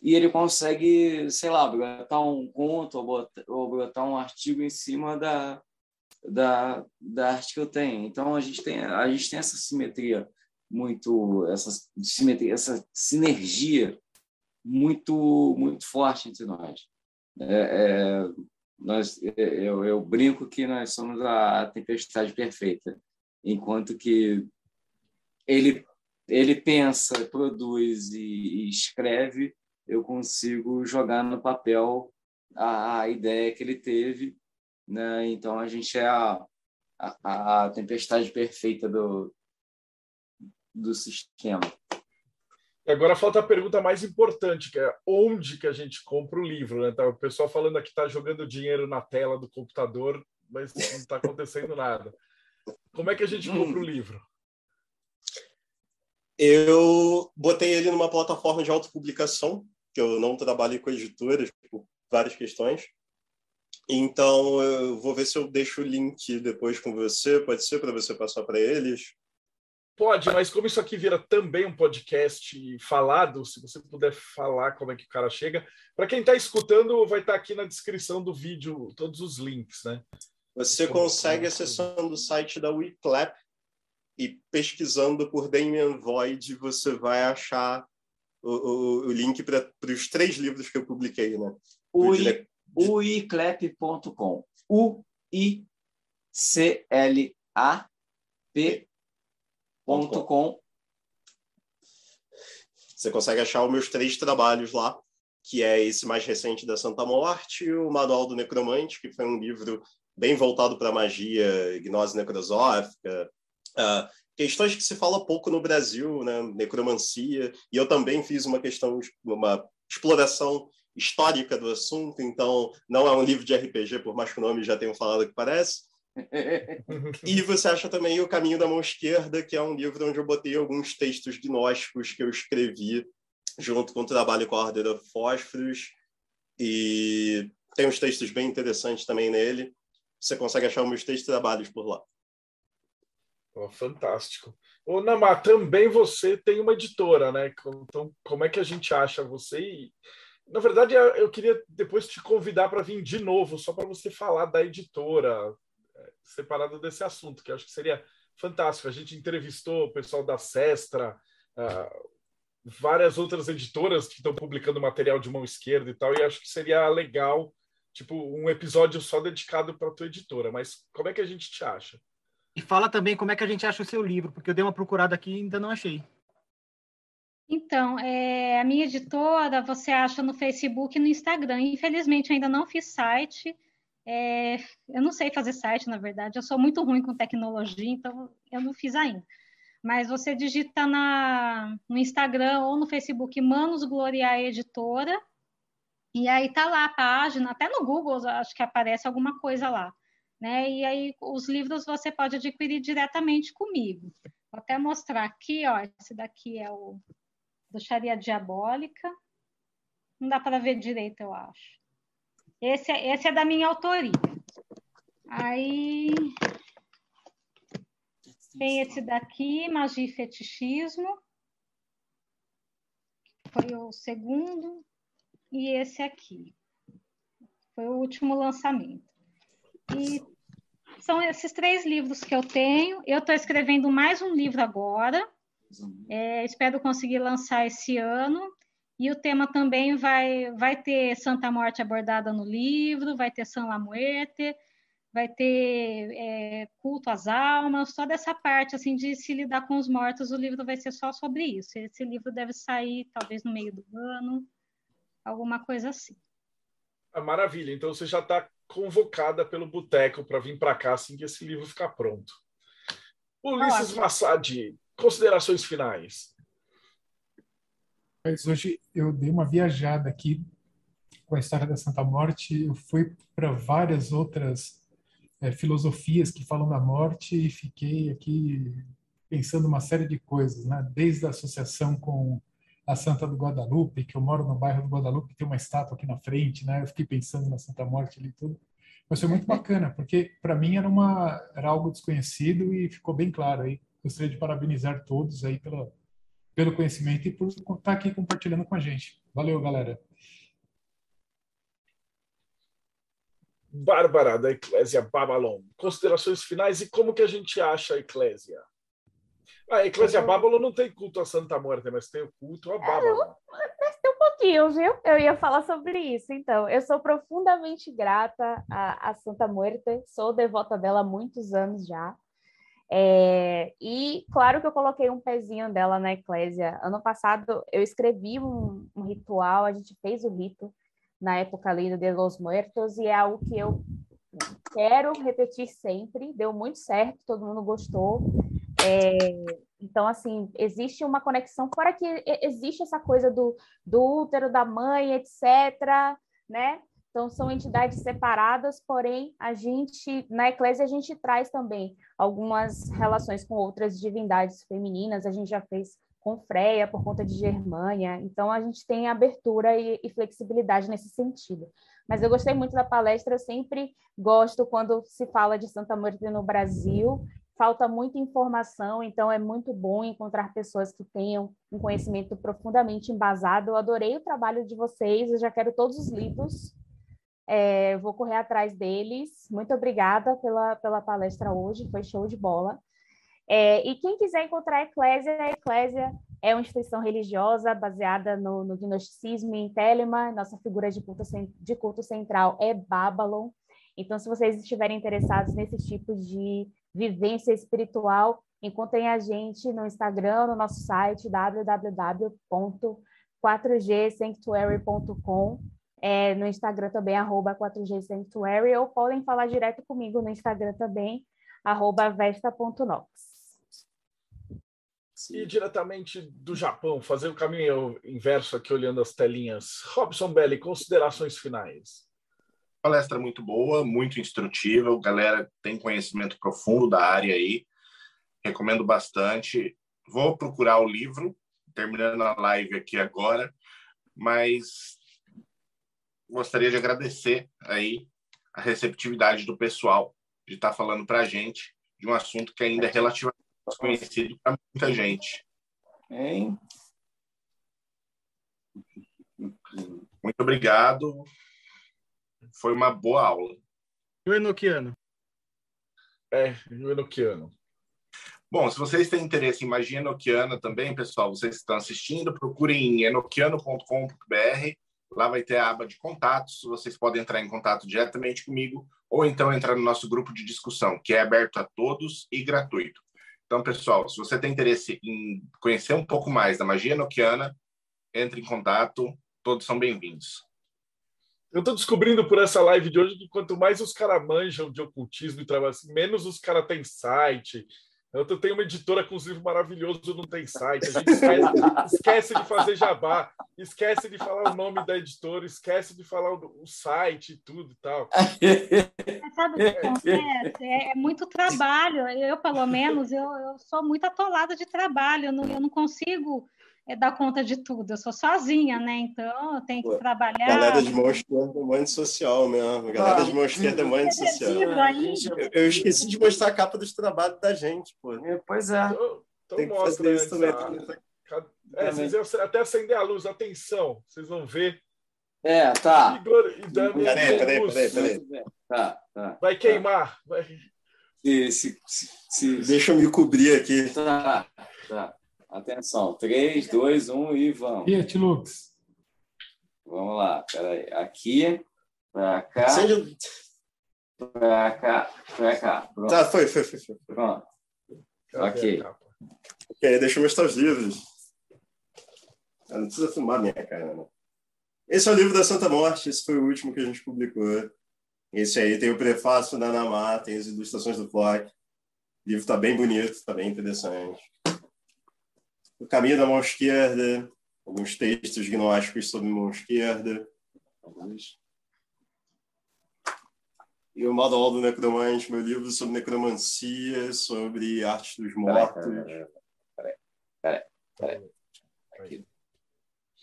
J: e ele consegue, sei lá, botar um conto ou botar, ou botar um artigo em cima da, da, da arte que eu tenho. Então a gente tem a gente tem essa simetria muito essa simetria, essa sinergia muito muito forte entre nós. É, é, nós, eu, eu brinco que nós somos a tempestade perfeita, enquanto que ele ele pensa, produz e, e escreve, eu consigo jogar no papel a, a, ideia que ele teve, né? Então a gente é a, a, a tempestade perfeita do do sistema.
B: Agora falta a pergunta mais importante, que é onde que a gente compra o livro, né? Tá, o pessoal falando aqui está jogando dinheiro na tela do computador, mas não está acontecendo nada. Como é que a gente compra o livro?
I: Eu botei ele numa plataforma de autopublicação, que eu não trabalho com editoras por várias questões. Então, eu vou ver se eu deixo o link depois com você, pode ser para você passar para eles.
B: Pode, mas como isso aqui vira também um podcast falado, se você puder falar como é que o cara chega. Para quem está escutando, vai estar tá aqui na descrição do vídeo todos os links, né?
I: Você consegue acessando o site da WeClap e pesquisando por Damien Void, você vai achar o, o, o link para os três livros que eu publiquei, né?
J: uiclap.com U-I-C-L-A-P Com.
I: Você consegue achar os meus três trabalhos lá, que é esse mais recente da Santa Morte, o Manual do Necromante, que foi um livro bem voltado para magia, gnose necrosófica, uh, questões que se fala pouco no Brasil, né? necromancia, e eu também fiz uma questão, uma exploração histórica do assunto, então não é um livro de RPG, por mais que o nome já tenha falado que parece, <laughs> e você acha também O Caminho da Mão Esquerda, que é um livro onde eu botei alguns textos gnósticos que eu escrevi junto com o trabalho com a Ordem da Fósforos. E tem uns textos bem interessantes também nele. Você consegue achar meus textos trabalhos por lá.
B: Oh, fantástico. Ô, Namá, também você tem uma editora, né? Então, como é que a gente acha você? E, na verdade, eu queria depois te convidar para vir de novo, só para você falar da editora, separado desse assunto, que acho que seria fantástico. A gente entrevistou o pessoal da Sestra, uh, várias outras editoras que estão publicando material de mão esquerda e tal, e acho que seria legal, tipo, um episódio só dedicado para a tua editora. Mas como é que a gente te acha?
C: E fala também como é que a gente acha o seu livro, porque eu dei uma procurada aqui e ainda não achei.
H: Então, é, a minha editora você acha no Facebook e no Instagram. Infelizmente, ainda não fiz site. É, eu não sei fazer site, na verdade. Eu sou muito ruim com tecnologia, então eu não fiz ainda. Mas você digita na, no Instagram ou no Facebook Manos Gloria Editora, e aí tá lá a página, até no Google acho que aparece alguma coisa lá. Né? E aí os livros você pode adquirir diretamente comigo. Vou até mostrar aqui, ó, esse daqui é o Bruxaria Diabólica. Não dá para ver direito, eu acho. Esse é, esse é da minha autoria. Aí tem esse daqui, Magia e Fetichismo. Foi o segundo. E esse aqui. Foi o último lançamento. E são esses três livros que eu tenho. Eu estou escrevendo mais um livro agora. É, espero conseguir lançar esse ano. E o tema também vai, vai ter Santa Morte abordada no livro, vai ter San La Muerte, vai ter é, culto às almas, toda essa parte assim de se lidar com os mortos, o livro vai ser só sobre isso. Esse livro deve sair talvez no meio do ano, alguma coisa assim.
B: Ah, maravilha, então você já está convocada pelo Boteco para vir para cá assim que esse livro ficar pronto. Ulisses Massad, considerações finais.
D: Mas hoje eu dei uma viajada aqui com a história da Santa Morte. Eu fui para várias outras é, filosofias que falam da morte e fiquei aqui pensando uma série de coisas, né? Desde a associação com a Santa do Guadalupe, que eu moro no bairro do Guadalupe, tem uma estátua aqui na frente, né? Eu fiquei pensando na Santa Morte ali tudo. Mas foi muito bacana, porque para mim era uma era algo desconhecido e ficou bem claro aí. Gostaria de parabenizar todos aí pela pelo conhecimento e por estar aqui compartilhando com a gente. Valeu, galera.
B: Bárbara, da Eclésia Babylon. Considerações finais e como que a gente acha a Eclésia? A Eclésia Babylon não tem culto a Santa Morte, mas tem o culto a Babylon.
E: Tem um pouquinho, viu? Eu ia falar sobre isso. Então, eu sou profundamente grata a, a Santa Muerte, sou devota dela há muitos anos já. É, e claro que eu coloquei um pezinho dela na eclésia. Ano passado eu escrevi um, um, ritual, a gente fez o rito na época ali do dos Muertos e é algo que eu quero repetir sempre. Deu muito certo, todo mundo gostou. É, então, assim, existe uma conexão, fora que existe essa coisa do, do útero da mãe, etc., né? Então, são entidades separadas, porém, a gente, na Eclésia, a gente traz também algumas relações com outras divindades femininas, a gente já fez com Freia, por conta de Germânia, então a gente tem abertura e, e flexibilidade nesse sentido. Mas eu gostei muito da palestra, eu sempre gosto quando se fala de Santa Marta no Brasil, falta muita informação, então é muito bom encontrar pessoas que tenham um conhecimento profundamente embasado. Eu adorei o trabalho de vocês, eu já quero todos os livros é, vou correr atrás deles. Muito obrigada pela, pela palestra hoje, foi show de bola. É, e quem quiser encontrar a Eclésia, a Eclésia é uma instituição religiosa baseada no, no gnosticismo em Telema. Nossa figura de culto, de culto central é Babylon. Então, se vocês estiverem interessados nesse tipo de vivência espiritual, encontrem a gente no Instagram, no nosso site www.4gsanctuary.com é, no Instagram também, arroba 4G Sanctuary, ou podem falar direto comigo no Instagram também, arroba vesta.nox.
B: E diretamente do Japão, fazer o caminho inverso aqui, olhando as telinhas. Robson Belli, considerações finais.
G: Palestra muito boa, muito instrutiva, galera tem conhecimento profundo da área aí, recomendo bastante. Vou procurar o livro, terminando a live aqui agora, mas gostaria de agradecer aí a receptividade do pessoal de estar falando para a gente de um assunto que ainda é relativamente desconhecido para muita gente.
J: Hein?
G: Muito obrigado. Foi uma boa aula.
C: E o Enoquiano?
B: É, o Enoquiano.
G: Bom, se vocês têm interesse em magia enoquiana também, pessoal, vocês estão assistindo, procurem em enoquiano.com.br Lá vai ter a aba de contatos. Vocês podem entrar em contato diretamente comigo ou então entrar no nosso grupo de discussão, que é aberto a todos e gratuito. Então, pessoal, se você tem interesse em conhecer um pouco mais da magia noquiana, entre em contato, todos são bem-vindos.
B: Eu estou descobrindo por essa live de hoje que quanto mais os caras manjam de ocultismo e trabalho, assim, menos os caras têm site, eu tenho uma editora com uns livros maravilhosos, não tem site. A gente esquece, esquece, de fazer jabá, esquece de falar o nome da editora, esquece de falar o, o site e tudo e tal. <laughs>
H: Sabe o que acontece? É, é, muito trabalho. Eu, pelo menos, eu, eu sou muito atolada de trabalho. Eu não, eu não consigo é dar conta de tudo. Eu sou sozinha, né? Então eu tenho que trabalhar.
I: Galera de mão esquerda é mãe social mesmo. Galera ah, de mão esquerda é mãe social. Eu, eu, esqueci de mostrar a capa dos trabalhos da gente, pô.
J: Pois é.
B: Então, então Tem que fazer isso também. É, vocês iam até acender a luz, atenção, vocês vão ver.
J: É, tá.
B: Igor e Dami.
I: Peraí, peraí, peraí, peraí.
J: Tá, tá.
B: Vai queimar. Vai.
J: Se, se, se,
I: Deixa eu me cobrir aqui.
J: Tá, tá. Atenção, 3, 2, 1 e vamos.
D: Fiat Lux.
J: Vamos lá, peraí. Aqui, para cá, Acende... para cá, para cá.
I: Pronto. Tá, foi, foi, foi. foi.
J: Pronto. Ok.
I: Ok, deixa eu mostrar os livros. Eu não precisa filmar minha cara, não. Esse é o livro da Santa Morte, esse foi o último que a gente publicou. Esse aí tem o prefácio da Namá, tem as ilustrações do Flock. O livro está bem bonito, está bem interessante. O caminho da mão esquerda, alguns textos gnósticos sobre mão esquerda. E o Manual do Necromante, meu livro sobre necromancia, sobre arte dos mortos.
J: Peraí, peraí, peraí. Aqui.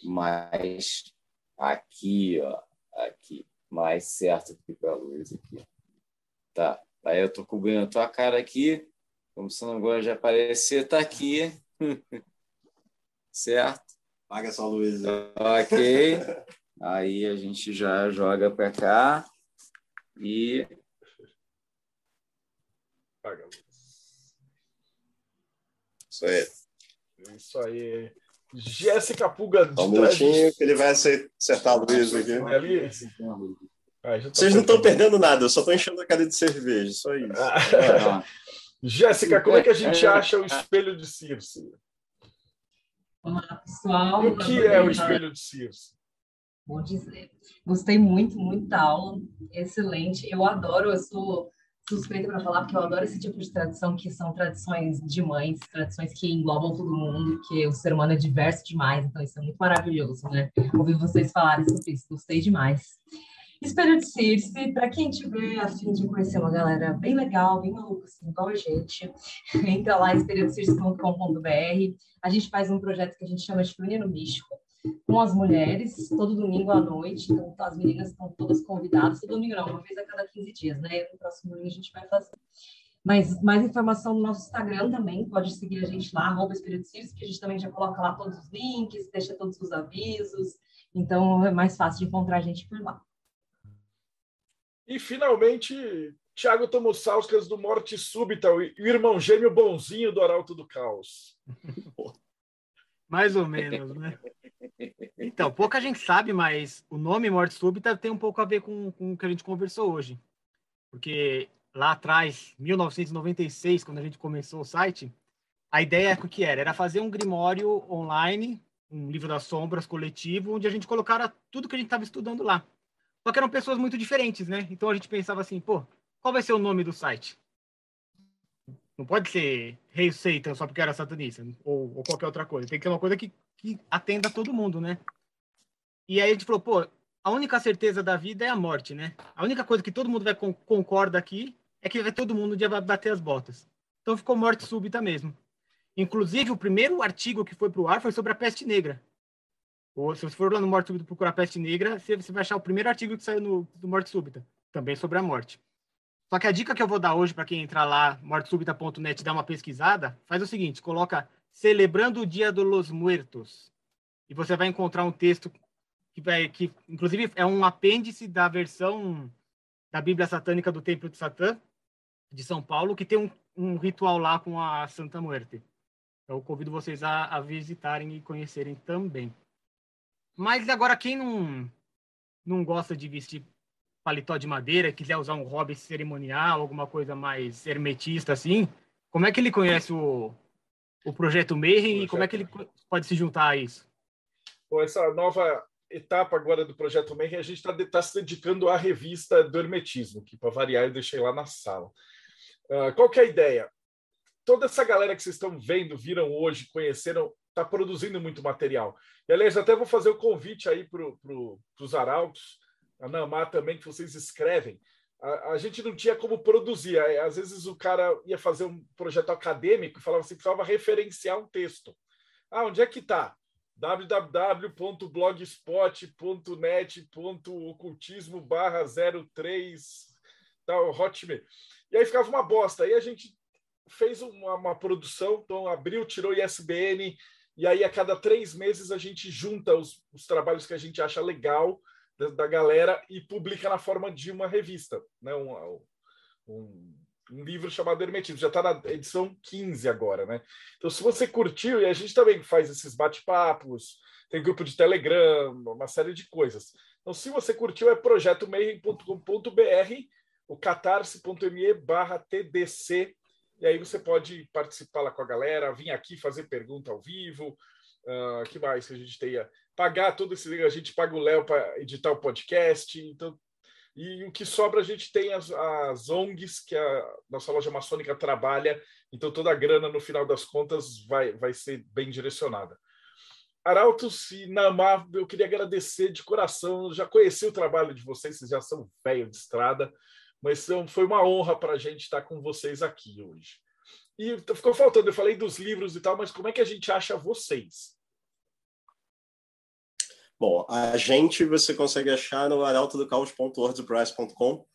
J: Mais aqui, ó. Aqui. Mais certo aqui para a luz aqui. Tá. Aí eu tô cobrindo a tua cara aqui. Como se não agora já aparecer, tá aqui. <laughs> certo?
I: Paga só luz.
J: Ok. Aí a gente já joga para cá e.
B: Paga.
I: Isso aí.
B: Isso aí. Jéssica Puga.
I: Só um minutinho que ele vai acertar a luz aqui.
B: Ali.
I: Ah, Vocês não estão perdendo nada, eu só estou enchendo a cara de cerveja, só isso. Ah. <laughs>
B: Jéssica, como é que a gente acha o espelho de Circe?
F: Olá, pessoal.
B: O que é o espelho de Circe?
F: Vou dizer. Gostei muito, muito da aula. Excelente. Eu adoro, eu sou suspeita para falar, porque eu adoro esse tipo de tradição, que são tradições de mães, tradições que englobam todo mundo, que o ser humano é diverso demais, então isso é muito maravilhoso, né? Ouvir vocês falarem sobre isso, gostei demais. Espelho de Circe, para quem tiver a fim de conhecer uma galera bem legal, bem maluca, assim, igual a gente, <laughs> entra lá espelhodecirce.com.br. A gente faz um projeto que a gente chama de Menino Místico, com as mulheres, todo domingo à noite. Então, as meninas estão todas convidadas. Todo domingo não, uma vez a cada 15 dias, né? No próximo domingo a gente vai fazer. Mas mais informação no nosso Instagram também, pode seguir a gente lá, arroba Espírito Circe, que a gente também já coloca lá todos os links, deixa todos os avisos. Então, é mais fácil de encontrar a gente por lá.
B: E, finalmente, Thiago Tomosauskas, do Morte Súbita, o irmão gêmeo bonzinho do Arauto do Caos. <laughs>
C: Mais ou menos, né? Então, pouca gente sabe, mas o nome Morte Súbita tem um pouco a ver com, com o que a gente conversou hoje. Porque lá atrás, 1996, quando a gente começou o site, a ideia o que era? Era fazer um grimório online, um livro das sombras coletivo, onde a gente colocara tudo que a gente estava estudando lá. Só que eram pessoas muito diferentes, né? Então a gente pensava assim, pô, qual vai ser o nome do site? Não pode ser Rei Satan só porque era satanista, ou, ou, qualquer outra coisa. Tem que ser uma coisa que, que atenda todo mundo, né? E aí a gente falou, pô, a única certeza da vida é a morte, né? A única coisa que todo mundo vai concorda aqui é que vai todo mundo dia vai bater as botas. Então ficou morte súbita mesmo. Inclusive, o primeiro artigo que foi para o ar foi sobre a peste negra. Ou se você for lá no Morte Súbita procurar peste negra, você, vai achar o primeiro artigo que saiu no, do Morte Súbita, também sobre a morte. Só que a dica que eu vou dar hoje para quem entrar lá, mortesúbita.net, dar uma pesquisada, faz o seguinte, coloca Celebrando o Dia dos Muertos. E você vai encontrar um texto que, vai, que inclusive, é um apêndice da versão da Bíblia Satânica do Templo de Satã, de São Paulo, que tem um, um ritual lá com a Santa Muerte. Eu convido vocês a, a visitarem e conhecerem também. Mas agora, quem não, não gosta de vestir paletó de madeira, quiser usar um hobby cerimonial, alguma coisa mais hermetista assim, como é que ele conhece o, o projeto Mayhem e como é que ele pode se juntar a isso?
B: Bom, essa nova etapa agora do projeto Mayhem, a gente está tá se dedicando à revista do Hermetismo, que para variar eu deixei lá na sala. Uh, qual que é a ideia? Toda essa galera que vocês estão vendo, viram hoje, conheceram, está produzindo muito material. E, aliás, até vou fazer o convite aí para pro, os arautos, a Namá também, que vocês escrevem. A, a, gente não tinha como produzir. Às vezes o cara ia fazer um projeto acadêmico e falava assim, precisava referenciar um texto. Ah, onde é que está? www.blogspot.net.ocultismo barra 03 tal, Hotmail. E aí ficava uma bosta. Aí a gente fez uma, uma produção, então abriu, tirou ISBN, e aí a cada três meses a gente junta os, os trabalhos que a gente acha legal da, da, galera e publica na forma de uma revista, né? um, um, um livro chamado Hermetismo. Já está na edição 15 agora, né? Então, se você curtiu, e a gente também faz esses bate-papos, tem grupo de Telegram, uma série de coisas. Então, se você curtiu, é projetomeio.com.br, o catarse.me barra TDC, e aí você pode participar lá com a galera, vir aqui fazer pergunta ao vivo, uh, que mais que a gente tenha? Pagar todo esse... A gente paga o Léo para editar o podcast, então e o que sobra a gente tem as, as ONGs que a nossa loja maçônica trabalha, então toda a grana no final das contas vai, vai ser bem direcionada. Arautos e Namar, eu queria agradecer de coração. Eu já conheci o trabalho de vocês, vocês já são velho de estrada, mas foi uma honra para a gente estar com vocês aqui hoje. E ficou faltando, eu falei dos livros e tal, mas como é que a gente acha vocês?
I: Bom, a gente você consegue achar no arautodocaos.wordpress.com.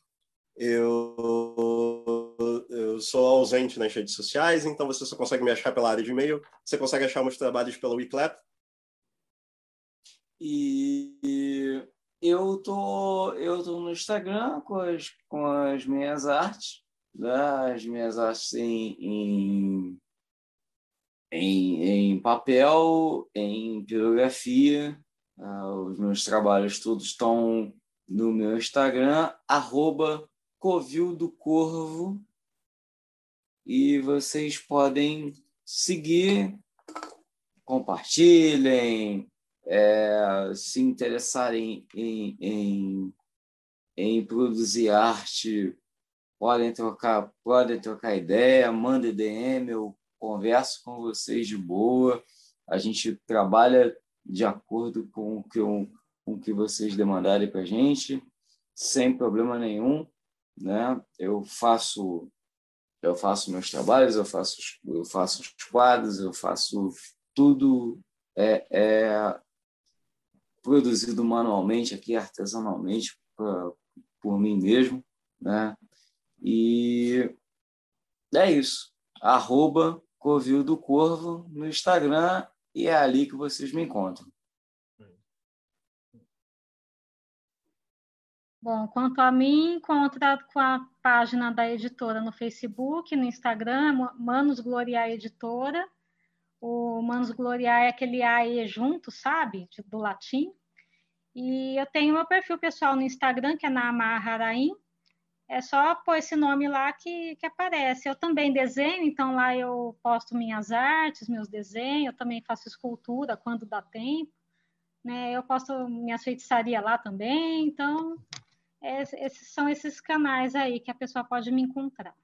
I: Eu, eu sou ausente nas redes sociais, então você só consegue me achar pela área de e-mail. Você consegue achar meus trabalhos pelo WeClap.
J: E eu tô, eu tô no Instagram com as, com as minhas artes, né? as minhas artes em, em, em, em papel, em pirografia, Uh, os meus trabalhos todos estão no meu Instagram, arroba Covil do Corvo. E vocês podem seguir, compartilhem, é, se interessarem em, em, em, produzir arte, podem trocar, podem trocar ideia, mandem DM, eu converso com vocês de boa. A gente trabalha de acordo com o que, eu, com o que vocês demandarem para a gente, sem problema nenhum. Né? Eu faço eu faço meus trabalhos, eu faço eu faço os quadros, eu faço tudo é, é produzido manualmente aqui artesanalmente pra, por mim mesmo, né? E é isso. Arroba Covil do Corvo no Instagram e é ali que vocês me encontram.
H: Bom, quanto a mim, encontra com a página da editora no Facebook, no Instagram, Manos Gloriar Editora. O Manos Gloriar é aquele AE junto, sabe? Do latim. E eu tenho meu perfil pessoal no Instagram, que é Namar Haraim, é só pôr esse nome lá que, que aparece. Eu também desenho, então lá eu posto minhas artes, meus desenhos, eu também faço escultura quando dá tempo. Né? Eu posto minhas feitiçaria lá também, então é, esses são esses canais aí que a pessoa pode me encontrar.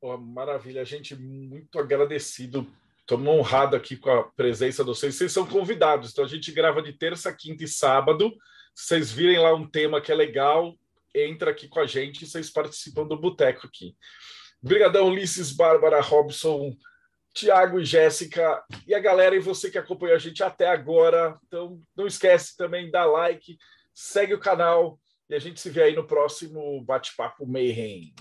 B: Oh, maravilha, gente muito agradecido. Estamos honrados aqui com a presença de vocês. Vocês são convidados, então a gente grava de terça, quinta e sábado. Se vocês virem lá um tema que é legal, entra aqui com a gente e vocês participam do Boteco aqui. Obrigadão, Ulisses, Bárbara, Robson, Tiago e Jéssica e a galera e você que acompanhou a gente até agora. Então, não esquece também, dá like, segue o canal e a gente se vê aí no próximo Bate-Papo Mayhem.